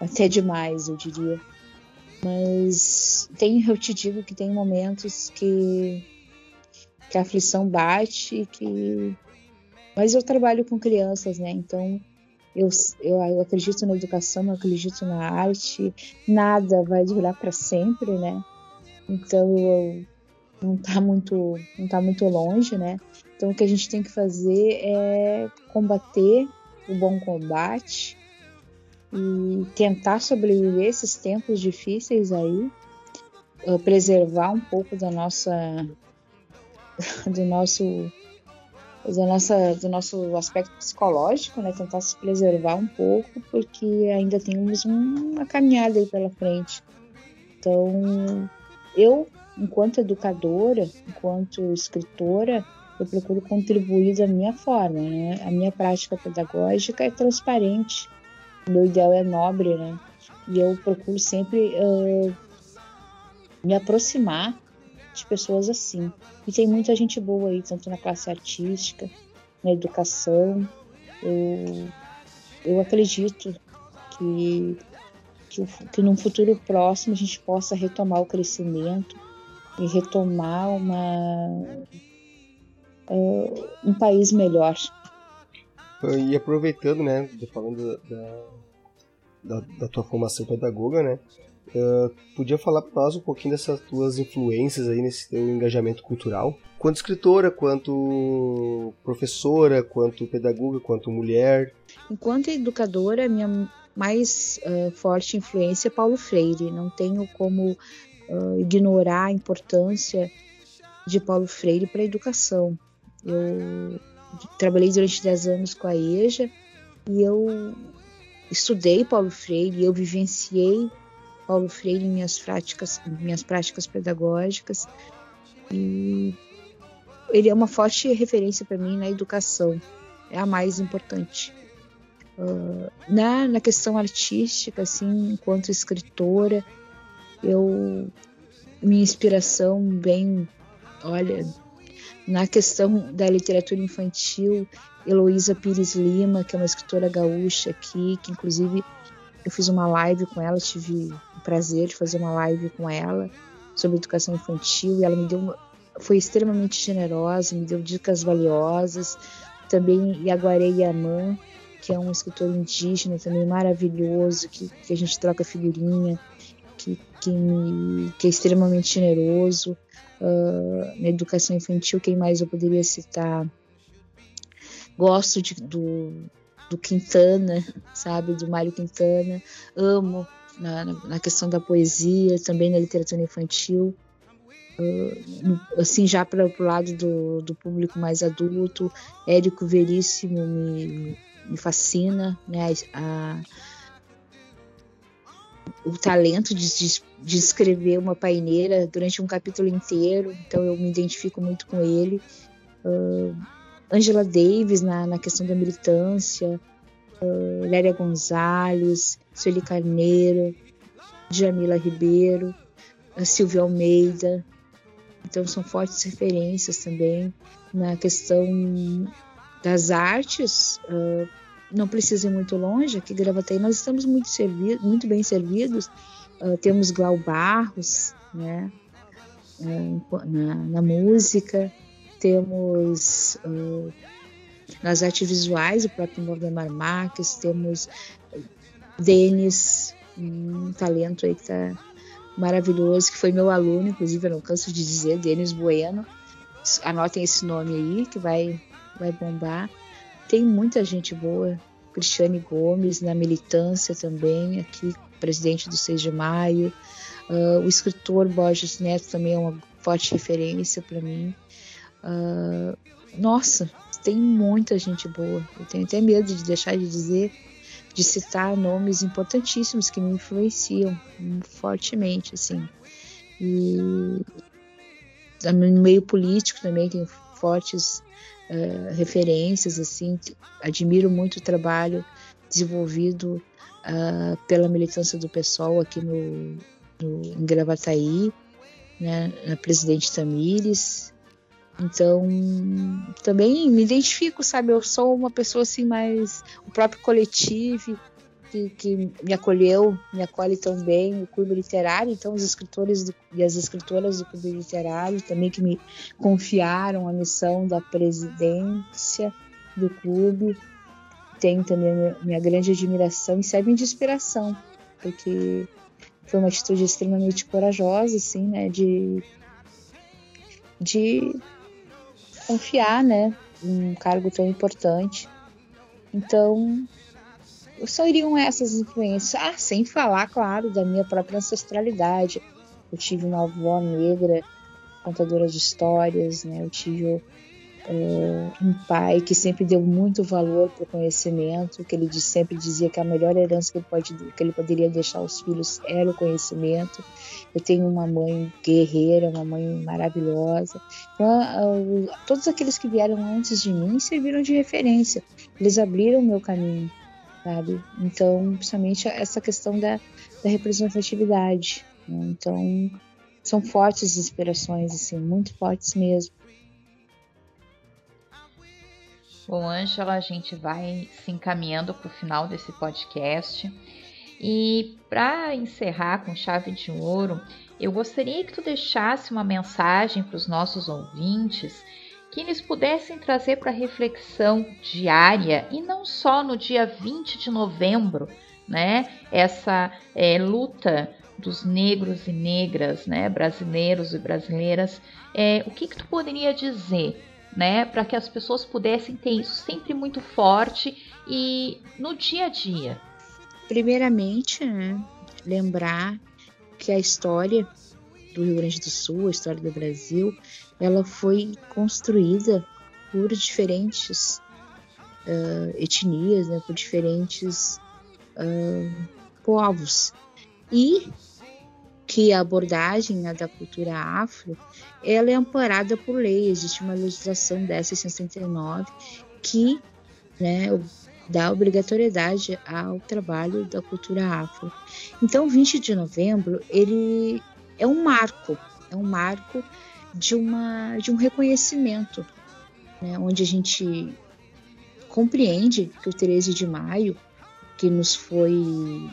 Até demais, eu diria. Mas tem, eu te digo que tem momentos que que a aflição bate, que mas eu trabalho com crianças, né? Então eu, eu, eu acredito na educação, eu acredito na arte, nada vai durar para sempre, né? Então eu, não está muito, não tá muito longe, né? Então o que a gente tem que fazer é combater o bom combate e tentar sobreviver esses tempos difíceis aí, uh, preservar um pouco da nossa do nosso da nossa, do nosso aspecto psicológico, né? Tentar se preservar um pouco, porque ainda temos uma caminhada aí pela frente. Então, eu, enquanto educadora, enquanto escritora, eu procuro contribuir da minha forma, né? A minha prática pedagógica é transparente, o meu ideal é nobre, né? E eu procuro sempre uh, me aproximar de pessoas assim. E tem muita gente boa aí, tanto na classe artística, na educação. Eu, eu acredito que, que, que num futuro próximo a gente possa retomar o crescimento e retomar uma, uh, um país melhor. E aproveitando, né, falando da, da, da tua formação pedagoga, né, Uh, podia falar para nós um pouquinho dessas tuas influências aí nesse teu engajamento cultural? Quanto escritora, quanto professora, quanto pedagoga, quanto mulher? Enquanto educadora, minha mais uh, forte influência é Paulo Freire. Não tenho como uh, ignorar a importância de Paulo Freire para a educação. Eu trabalhei durante 10 anos com a EJA e eu estudei Paulo Freire, eu vivenciei Paulo Freire em minhas práticas, minhas práticas pedagógicas. E ele é uma forte referência para mim na educação, é a mais importante. Uh, na, na questão artística, assim, enquanto escritora, eu minha inspiração vem, olha, na questão da literatura infantil, Heloísa Pires Lima, que é uma escritora gaúcha aqui, que inclusive eu fiz uma live com ela, tive o prazer de fazer uma live com ela sobre educação infantil e ela me deu uma, foi extremamente generosa, me deu dicas valiosas. Também Yaguaré Yaman, que é um escritor indígena também maravilhoso, que, que a gente troca figurinha, que, que, que é extremamente generoso. Uh, na educação infantil, quem mais eu poderia citar? Gosto de, do, do Quintana, sabe, do Mário Quintana. Amo na, na, questão da poesia, também na literatura infantil. Uh, assim, já para o lado do, do, público mais adulto, Érico Veríssimo me, me fascina, né? A, o talento de, de, de, escrever uma paineira durante um capítulo inteiro, então eu me identifico muito com ele. Uh, Angela Davis na, na questão da militância, uh, Lélia Gonzalez, Sueli Carneiro, Jamila Ribeiro, Silvia Almeida. Então são fortes referências também na questão das artes. Uh, não precisa ir muito longe, aqui Gravataí nós estamos muito, servido, muito bem servidos. Uh, temos Glau Barros, né? Uh, na, na, música, temos uh, nas artes visuais o próprio Valdemar Marques, temos Denis, um talento aí que tá maravilhoso, que foi meu aluno, inclusive eu não canso de dizer, Denis Bueno. Anotem esse nome aí que vai, vai bombar. Tem muita gente boa, Cristiane Gomes na militância também, aqui presidente do 6 de maio. Uh, o escritor Borges Neto também é uma forte referência para mim. Uh, nossa, tem muita gente boa. Eu tenho até medo de deixar de dizer, de citar nomes importantíssimos que me influenciam fortemente, assim. E no meio político também tem fortes uh, referências, assim. Admiro muito o trabalho desenvolvido uh, pela militância do PSOL aqui no, no em Gravataí, né, na Presidente Tamires, então, também me identifico, sabe? Eu sou uma pessoa assim mais. O próprio coletivo que, que me acolheu, me acolhe tão bem, o clube literário. Então, os escritores do, e as escritoras do clube literário também que me confiaram a missão da presidência do clube. Tenho também minha, minha grande admiração e servem de inspiração, porque foi uma atitude extremamente corajosa, assim, né? De de confiar, né, um cargo tão importante. Então, seriam essas influências. Ah, sem falar, claro, da minha própria ancestralidade. Eu tive uma avó negra, contadora de histórias, né? Eu tive uh, um pai que sempre deu muito valor para o conhecimento, que ele sempre dizia que a melhor herança que ele, pode, que ele poderia deixar aos filhos era o conhecimento. Eu tenho uma mãe guerreira, uma mãe maravilhosa. Então, todos aqueles que vieram antes de mim serviram de referência. Eles abriram o meu caminho, sabe? Então, principalmente essa questão da, da representatividade. Né? Então, são fortes inspirações, assim, muito fortes mesmo. Bom, Ângela, a gente vai se encaminhando para o final desse podcast. E para encerrar com chave de ouro, eu gostaria que tu deixasse uma mensagem para os nossos ouvintes que eles pudessem trazer para reflexão diária e não só no dia 20 de novembro, né? Essa é, luta dos negros e negras, né? Brasileiros e brasileiras. É, o que, que tu poderia dizer né, para que as pessoas pudessem ter isso sempre muito forte e no dia a dia? Primeiramente, né, lembrar que a história do Rio Grande do Sul, a história do Brasil, ela foi construída por diferentes uh, etnias, né, por diferentes uh, povos. E que a abordagem né, da cultura afro ela é amparada por lei. Existe uma legislação dessa 69 que né, dá obrigatoriedade ao trabalho da cultura afro. Então, 20 de novembro ele é um marco, é um marco de uma de um reconhecimento, né, onde a gente compreende que o 13 de maio, que nos foi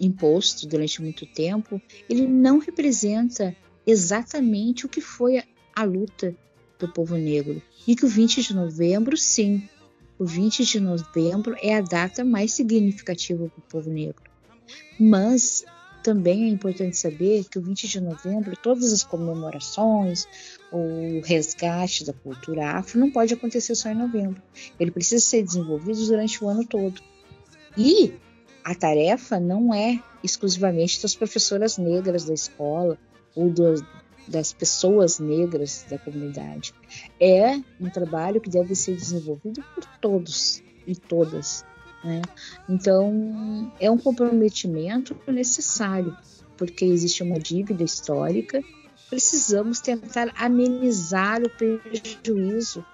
imposto durante muito tempo, ele não representa exatamente o que foi a, a luta do povo negro. E que o 20 de novembro, sim, o 20 de novembro é a data mais significativa para o povo negro. Mas também é importante saber que o 20 de novembro, todas as comemorações, o resgate da cultura afro não pode acontecer só em novembro. Ele precisa ser desenvolvido durante o ano todo. E a tarefa não é exclusivamente das professoras negras da escola ou do, das pessoas negras da comunidade. É um trabalho que deve ser desenvolvido por todos e todas. Né? Então, é um comprometimento necessário, porque existe uma dívida histórica. Precisamos tentar amenizar o prejuízo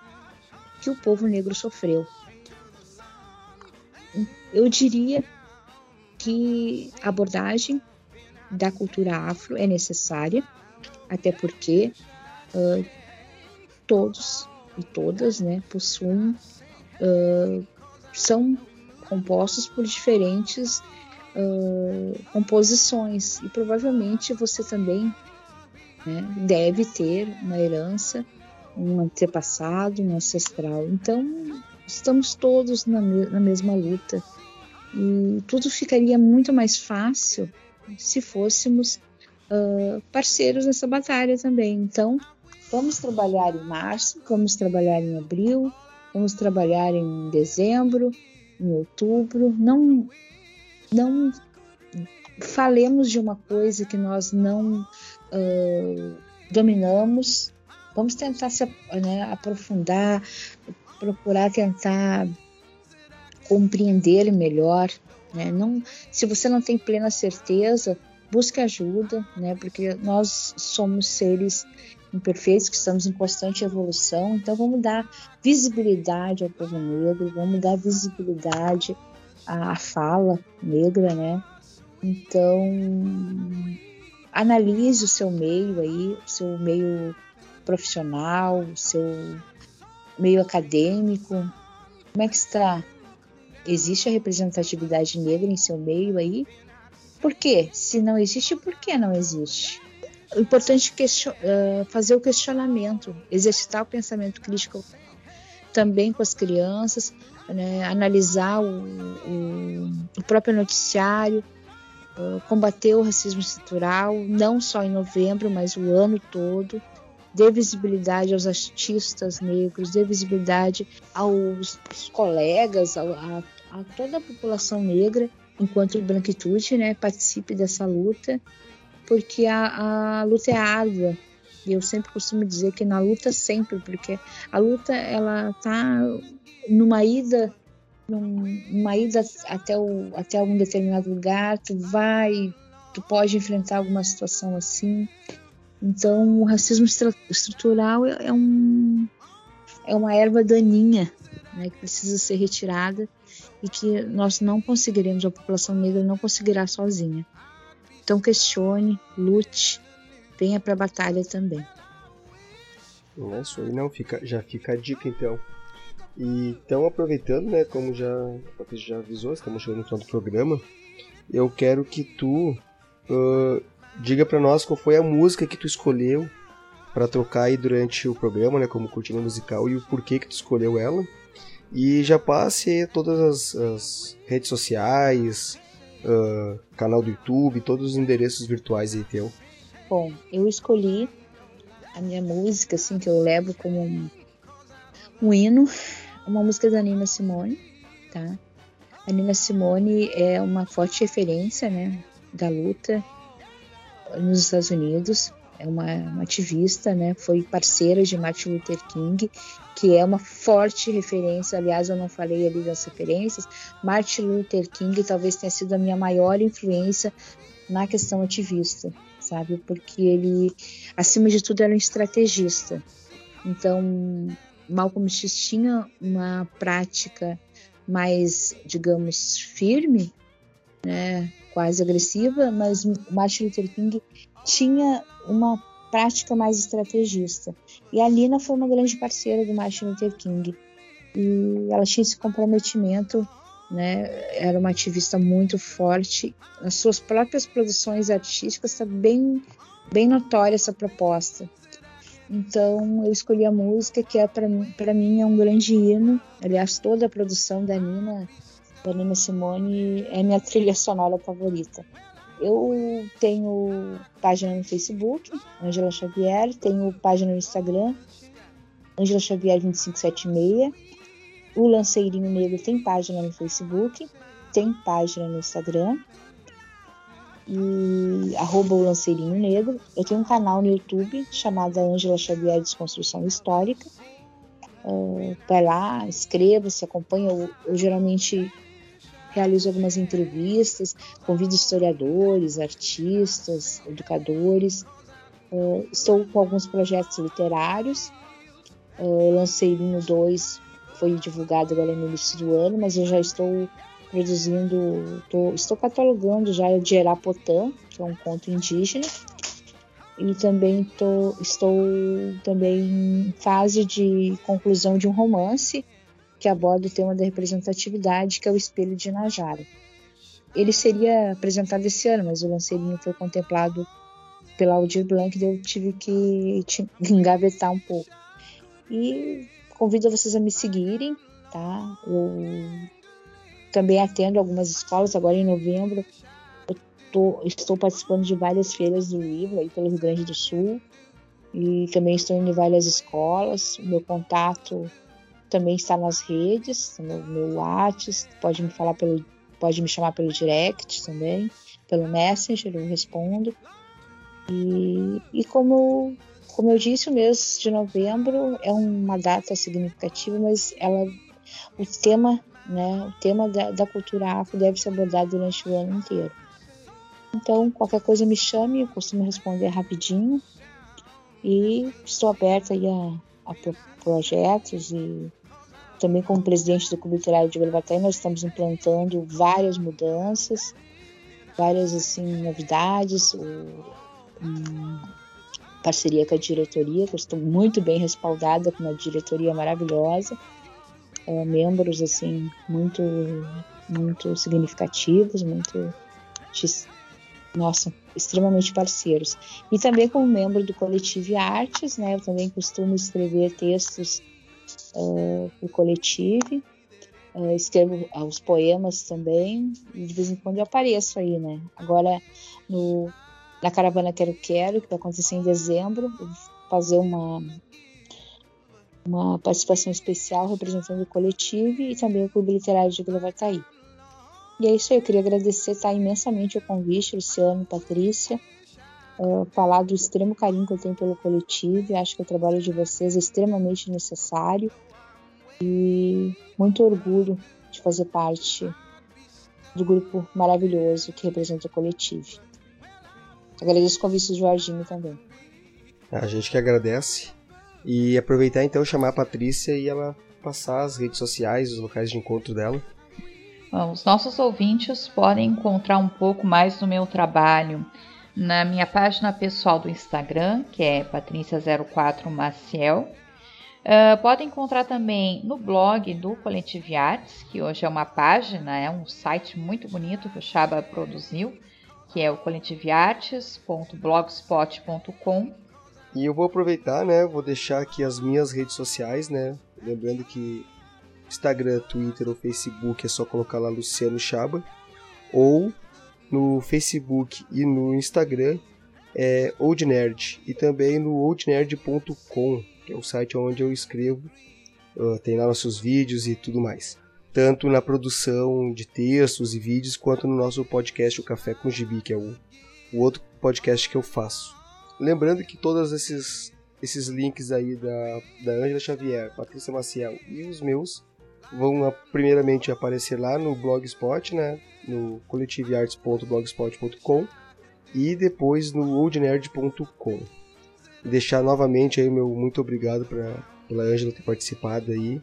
que o povo negro sofreu. Eu diria que a abordagem da cultura afro é necessária, até porque uh, todos e todas né, possuem, uh, são compostos por diferentes uh, composições e provavelmente você também né, deve ter uma herança, um antepassado, um ancestral. Então, estamos todos na, na mesma luta e tudo ficaria muito mais fácil se fôssemos uh, parceiros nessa batalha também. Então, vamos trabalhar em março, vamos trabalhar em abril, vamos trabalhar em dezembro, em outubro. Não, não falemos de uma coisa que nós não uh, dominamos. Vamos tentar se né, aprofundar, procurar tentar compreender melhor. Né? Não, se você não tem plena certeza, busque ajuda, né? porque nós somos seres imperfeitos que estamos em constante evolução. Então, vamos dar visibilidade ao povo negro, vamos dar visibilidade à fala negra, né? Então, analise o seu meio aí, o seu meio profissional, o seu meio acadêmico. Como é que está Existe a representatividade negra em seu meio aí? Por quê? Se não existe, por que não existe? O importante é uh, fazer o questionamento, exercitar o pensamento crítico também com as crianças, né? analisar o, o, o, próprio noticiário, uh, combater o racismo estrutural, não só em novembro, mas o ano todo. dê visibilidade aos artistas negros, dê visibilidade aos colegas, a, a, a toda a população negra, enquanto branquitude, né, participe dessa luta, porque a, a luta é árdua. E eu sempre costumo dizer que na luta sempre, porque a luta ela tá numa ida numa ida até, o, até algum determinado lugar, tu vai, tu pode enfrentar alguma situação assim. Então, o racismo estrutural é, é, um, é uma erva daninha né, que precisa ser retirada e que nós não conseguiremos, a população negra não conseguirá sozinha. Então, questione, lute, venha para a batalha também. É isso aí, não, fica, já fica a dica então. E então, aproveitando, né, como já já avisou, estamos chegando no final do programa, eu quero que tu uh, diga para nós qual foi a música que tu escolheu para tocar aí durante o programa, né, como cortina musical e o porquê que tu escolheu ela. E já passe todas as, as redes sociais, uh, canal do YouTube, todos os endereços virtuais aí teu. Bom, eu escolhi a minha música, assim, que eu levo como um, um hino, uma música da Nina Simone, tá? A Nina Simone é uma forte referência, né, da luta nos Estados Unidos, é uma, uma, ativista, né? Foi parceira de Martin Luther King, que é uma forte referência. Aliás, eu não falei ali das referências. Martin Luther King talvez tenha sido a minha maior influência na questão ativista, sabe? Porque ele, acima de tudo, era um estrategista. Então, Malcolm X tinha uma prática mais, digamos, firme, né? quase agressiva, mas Martin Luther King tinha uma prática mais estrategista. E a Lina foi uma grande parceira do Martin Luther King. E ela tinha esse comprometimento, né? Era uma ativista muito forte. Nas suas próprias produções artísticas está bem, bem notória essa proposta. Então eu escolhi a música que é para mim é um grande hino. Aliás, toda a produção da Nina da Nina Simone é minha trilha sonora favorita. Eu tenho página no Facebook, Angela Xavier, tenho página no Instagram, Angela Xavier 2576. O Lanceirinho Negro tem página no Facebook, tem página no Instagram, e arroba o Lanceirinho Negro. Eu tenho um canal no YouTube chamado Angela Xavier Desconstrução Histórica. Uh, vai lá, inscreva-se, acompanha. Eu, eu geralmente realizo algumas entrevistas, convido historiadores, artistas, educadores. Uh, estou com alguns projetos literários. Uh, lancei Linho 2, foi divulgado agora no início do ano, mas eu já estou produzindo, tô, estou catalogando já de Erapotã, que é um conto indígena, e também tô, estou também em fase de conclusão de um romance que aborda o tema da representatividade, que é o espelho de Najara. Ele seria apresentado esse ano, mas o lanceirinho foi contemplado pela Aldir Blanc e eu tive que engavetar um pouco. E convido vocês a me seguirem, tá? Eu também atendo algumas escolas, agora em novembro eu tô, estou participando de várias feiras do livro aí pelo Rio Grande do Sul e também estou indo em várias escolas. Meu contato também está nas redes, no meu WhatsApp, pode me falar pelo, pode me chamar pelo direct também, pelo Messenger, eu respondo. E, e como, como eu disse, o mês de novembro é uma data significativa, mas ela, o tema, né, o tema da, da cultura afro deve ser abordado durante o ano inteiro. Então, qualquer coisa me chame, eu costumo responder rapidinho. E estou aberta aí a, a projetos e também como presidente do Clube Literário de Gravataí, nós estamos implantando várias mudanças, várias assim novidades, um, parceria com a diretoria, que eu estou muito bem respaldada com uma diretoria maravilhosa, é, membros assim muito muito significativos, muito nossa, extremamente parceiros. E também como membro do Coletivo Artes, né, eu também costumo escrever textos uh, pro coletivo. Uh, escrevo os poemas também, e de vez em quando eu apareço aí, né? Agora, no, na Caravana Quero Quero, que vai acontecer em dezembro, fazer uma, uma participação especial representando o coletivo e também o Clube Literário de Gravataí. E é isso aí, eu queria agradecer tá, imensamente o convite, Luciano, Patrícia, uh, falar do extremo carinho que eu tenho pelo coletivo, acho que o trabalho de vocês é extremamente necessário e muito orgulho de fazer parte do grupo maravilhoso que representa o coletivo. Agradeço o convite do Jorginho também. A gente que agradece. E aproveitar então chamar a Patrícia e ela passar as redes sociais, os locais de encontro dela. Bom, os nossos ouvintes podem encontrar um pouco mais do meu trabalho na minha página pessoal do Instagram, que é patrícia04maciel. Uh, podem encontrar também no blog do Coletivo Artes, que hoje é uma página, é um site muito bonito que o Chaba produziu, que é o coletiveartes.blogspot.com. E eu vou aproveitar, né? Vou deixar aqui as minhas redes sociais, né? Lembrando que Instagram, Twitter ou Facebook é só colocar lá Luciano Chaba. Ou no Facebook e no Instagram é Old Nerd. E também no oldnerd.com, que é o site onde eu escrevo. Uh, tem lá nossos vídeos e tudo mais. Tanto na produção de textos e vídeos, quanto no nosso podcast O Café com Gibi, que é o, o outro podcast que eu faço. Lembrando que todos esses, esses links aí da, da Angela Xavier, Patrícia Maciel e os meus vão primeiramente aparecer lá no Blogspot, né? No coletivearts.blogspot.com e depois no oldnerd.com. Deixar novamente aí meu muito obrigado pra, pela Ângela ter participado aí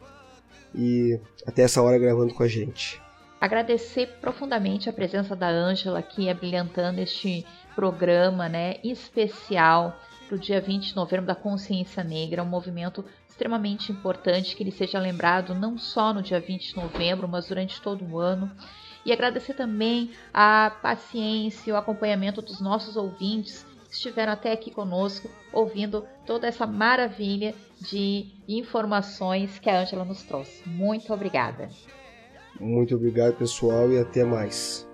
e até essa hora gravando com a gente. Agradecer profundamente a presença da Ângela aqui abrilhantando este programa, né, especial para o dia 20 de novembro da Consciência Negra, um movimento extremamente importante que ele seja lembrado não só no dia 20 de novembro, mas durante todo o ano. E agradecer também a paciência e o acompanhamento dos nossos ouvintes que estiveram até aqui conosco, ouvindo toda essa maravilha de informações que a Ângela nos trouxe. Muito obrigada. Muito obrigado, pessoal, e até mais.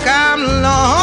Like I'm longing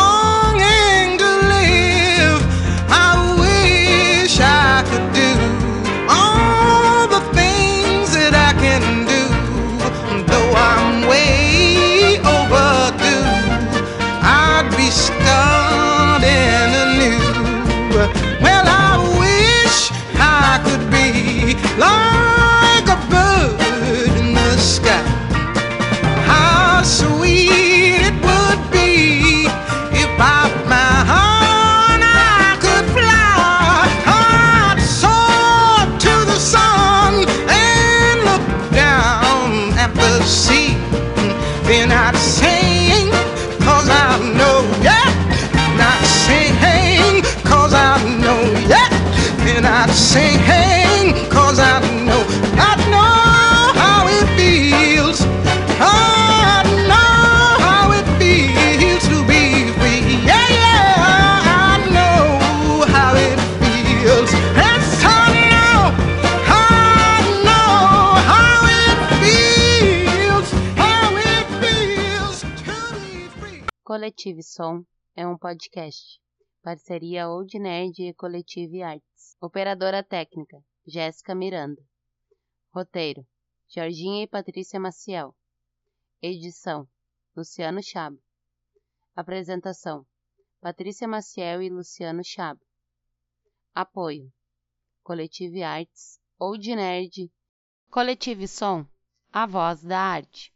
Coletive Som é um podcast. Parceria Old Nerd e Coletive Arts. Operadora técnica, Jéssica Miranda. Roteiro, Jorginha e Patrícia Maciel. Edição, Luciano Chabo. Apresentação, Patrícia Maciel e Luciano Chabo. Apoio, Coletive Arts, Old Nerd, Coletive Som, a voz da arte.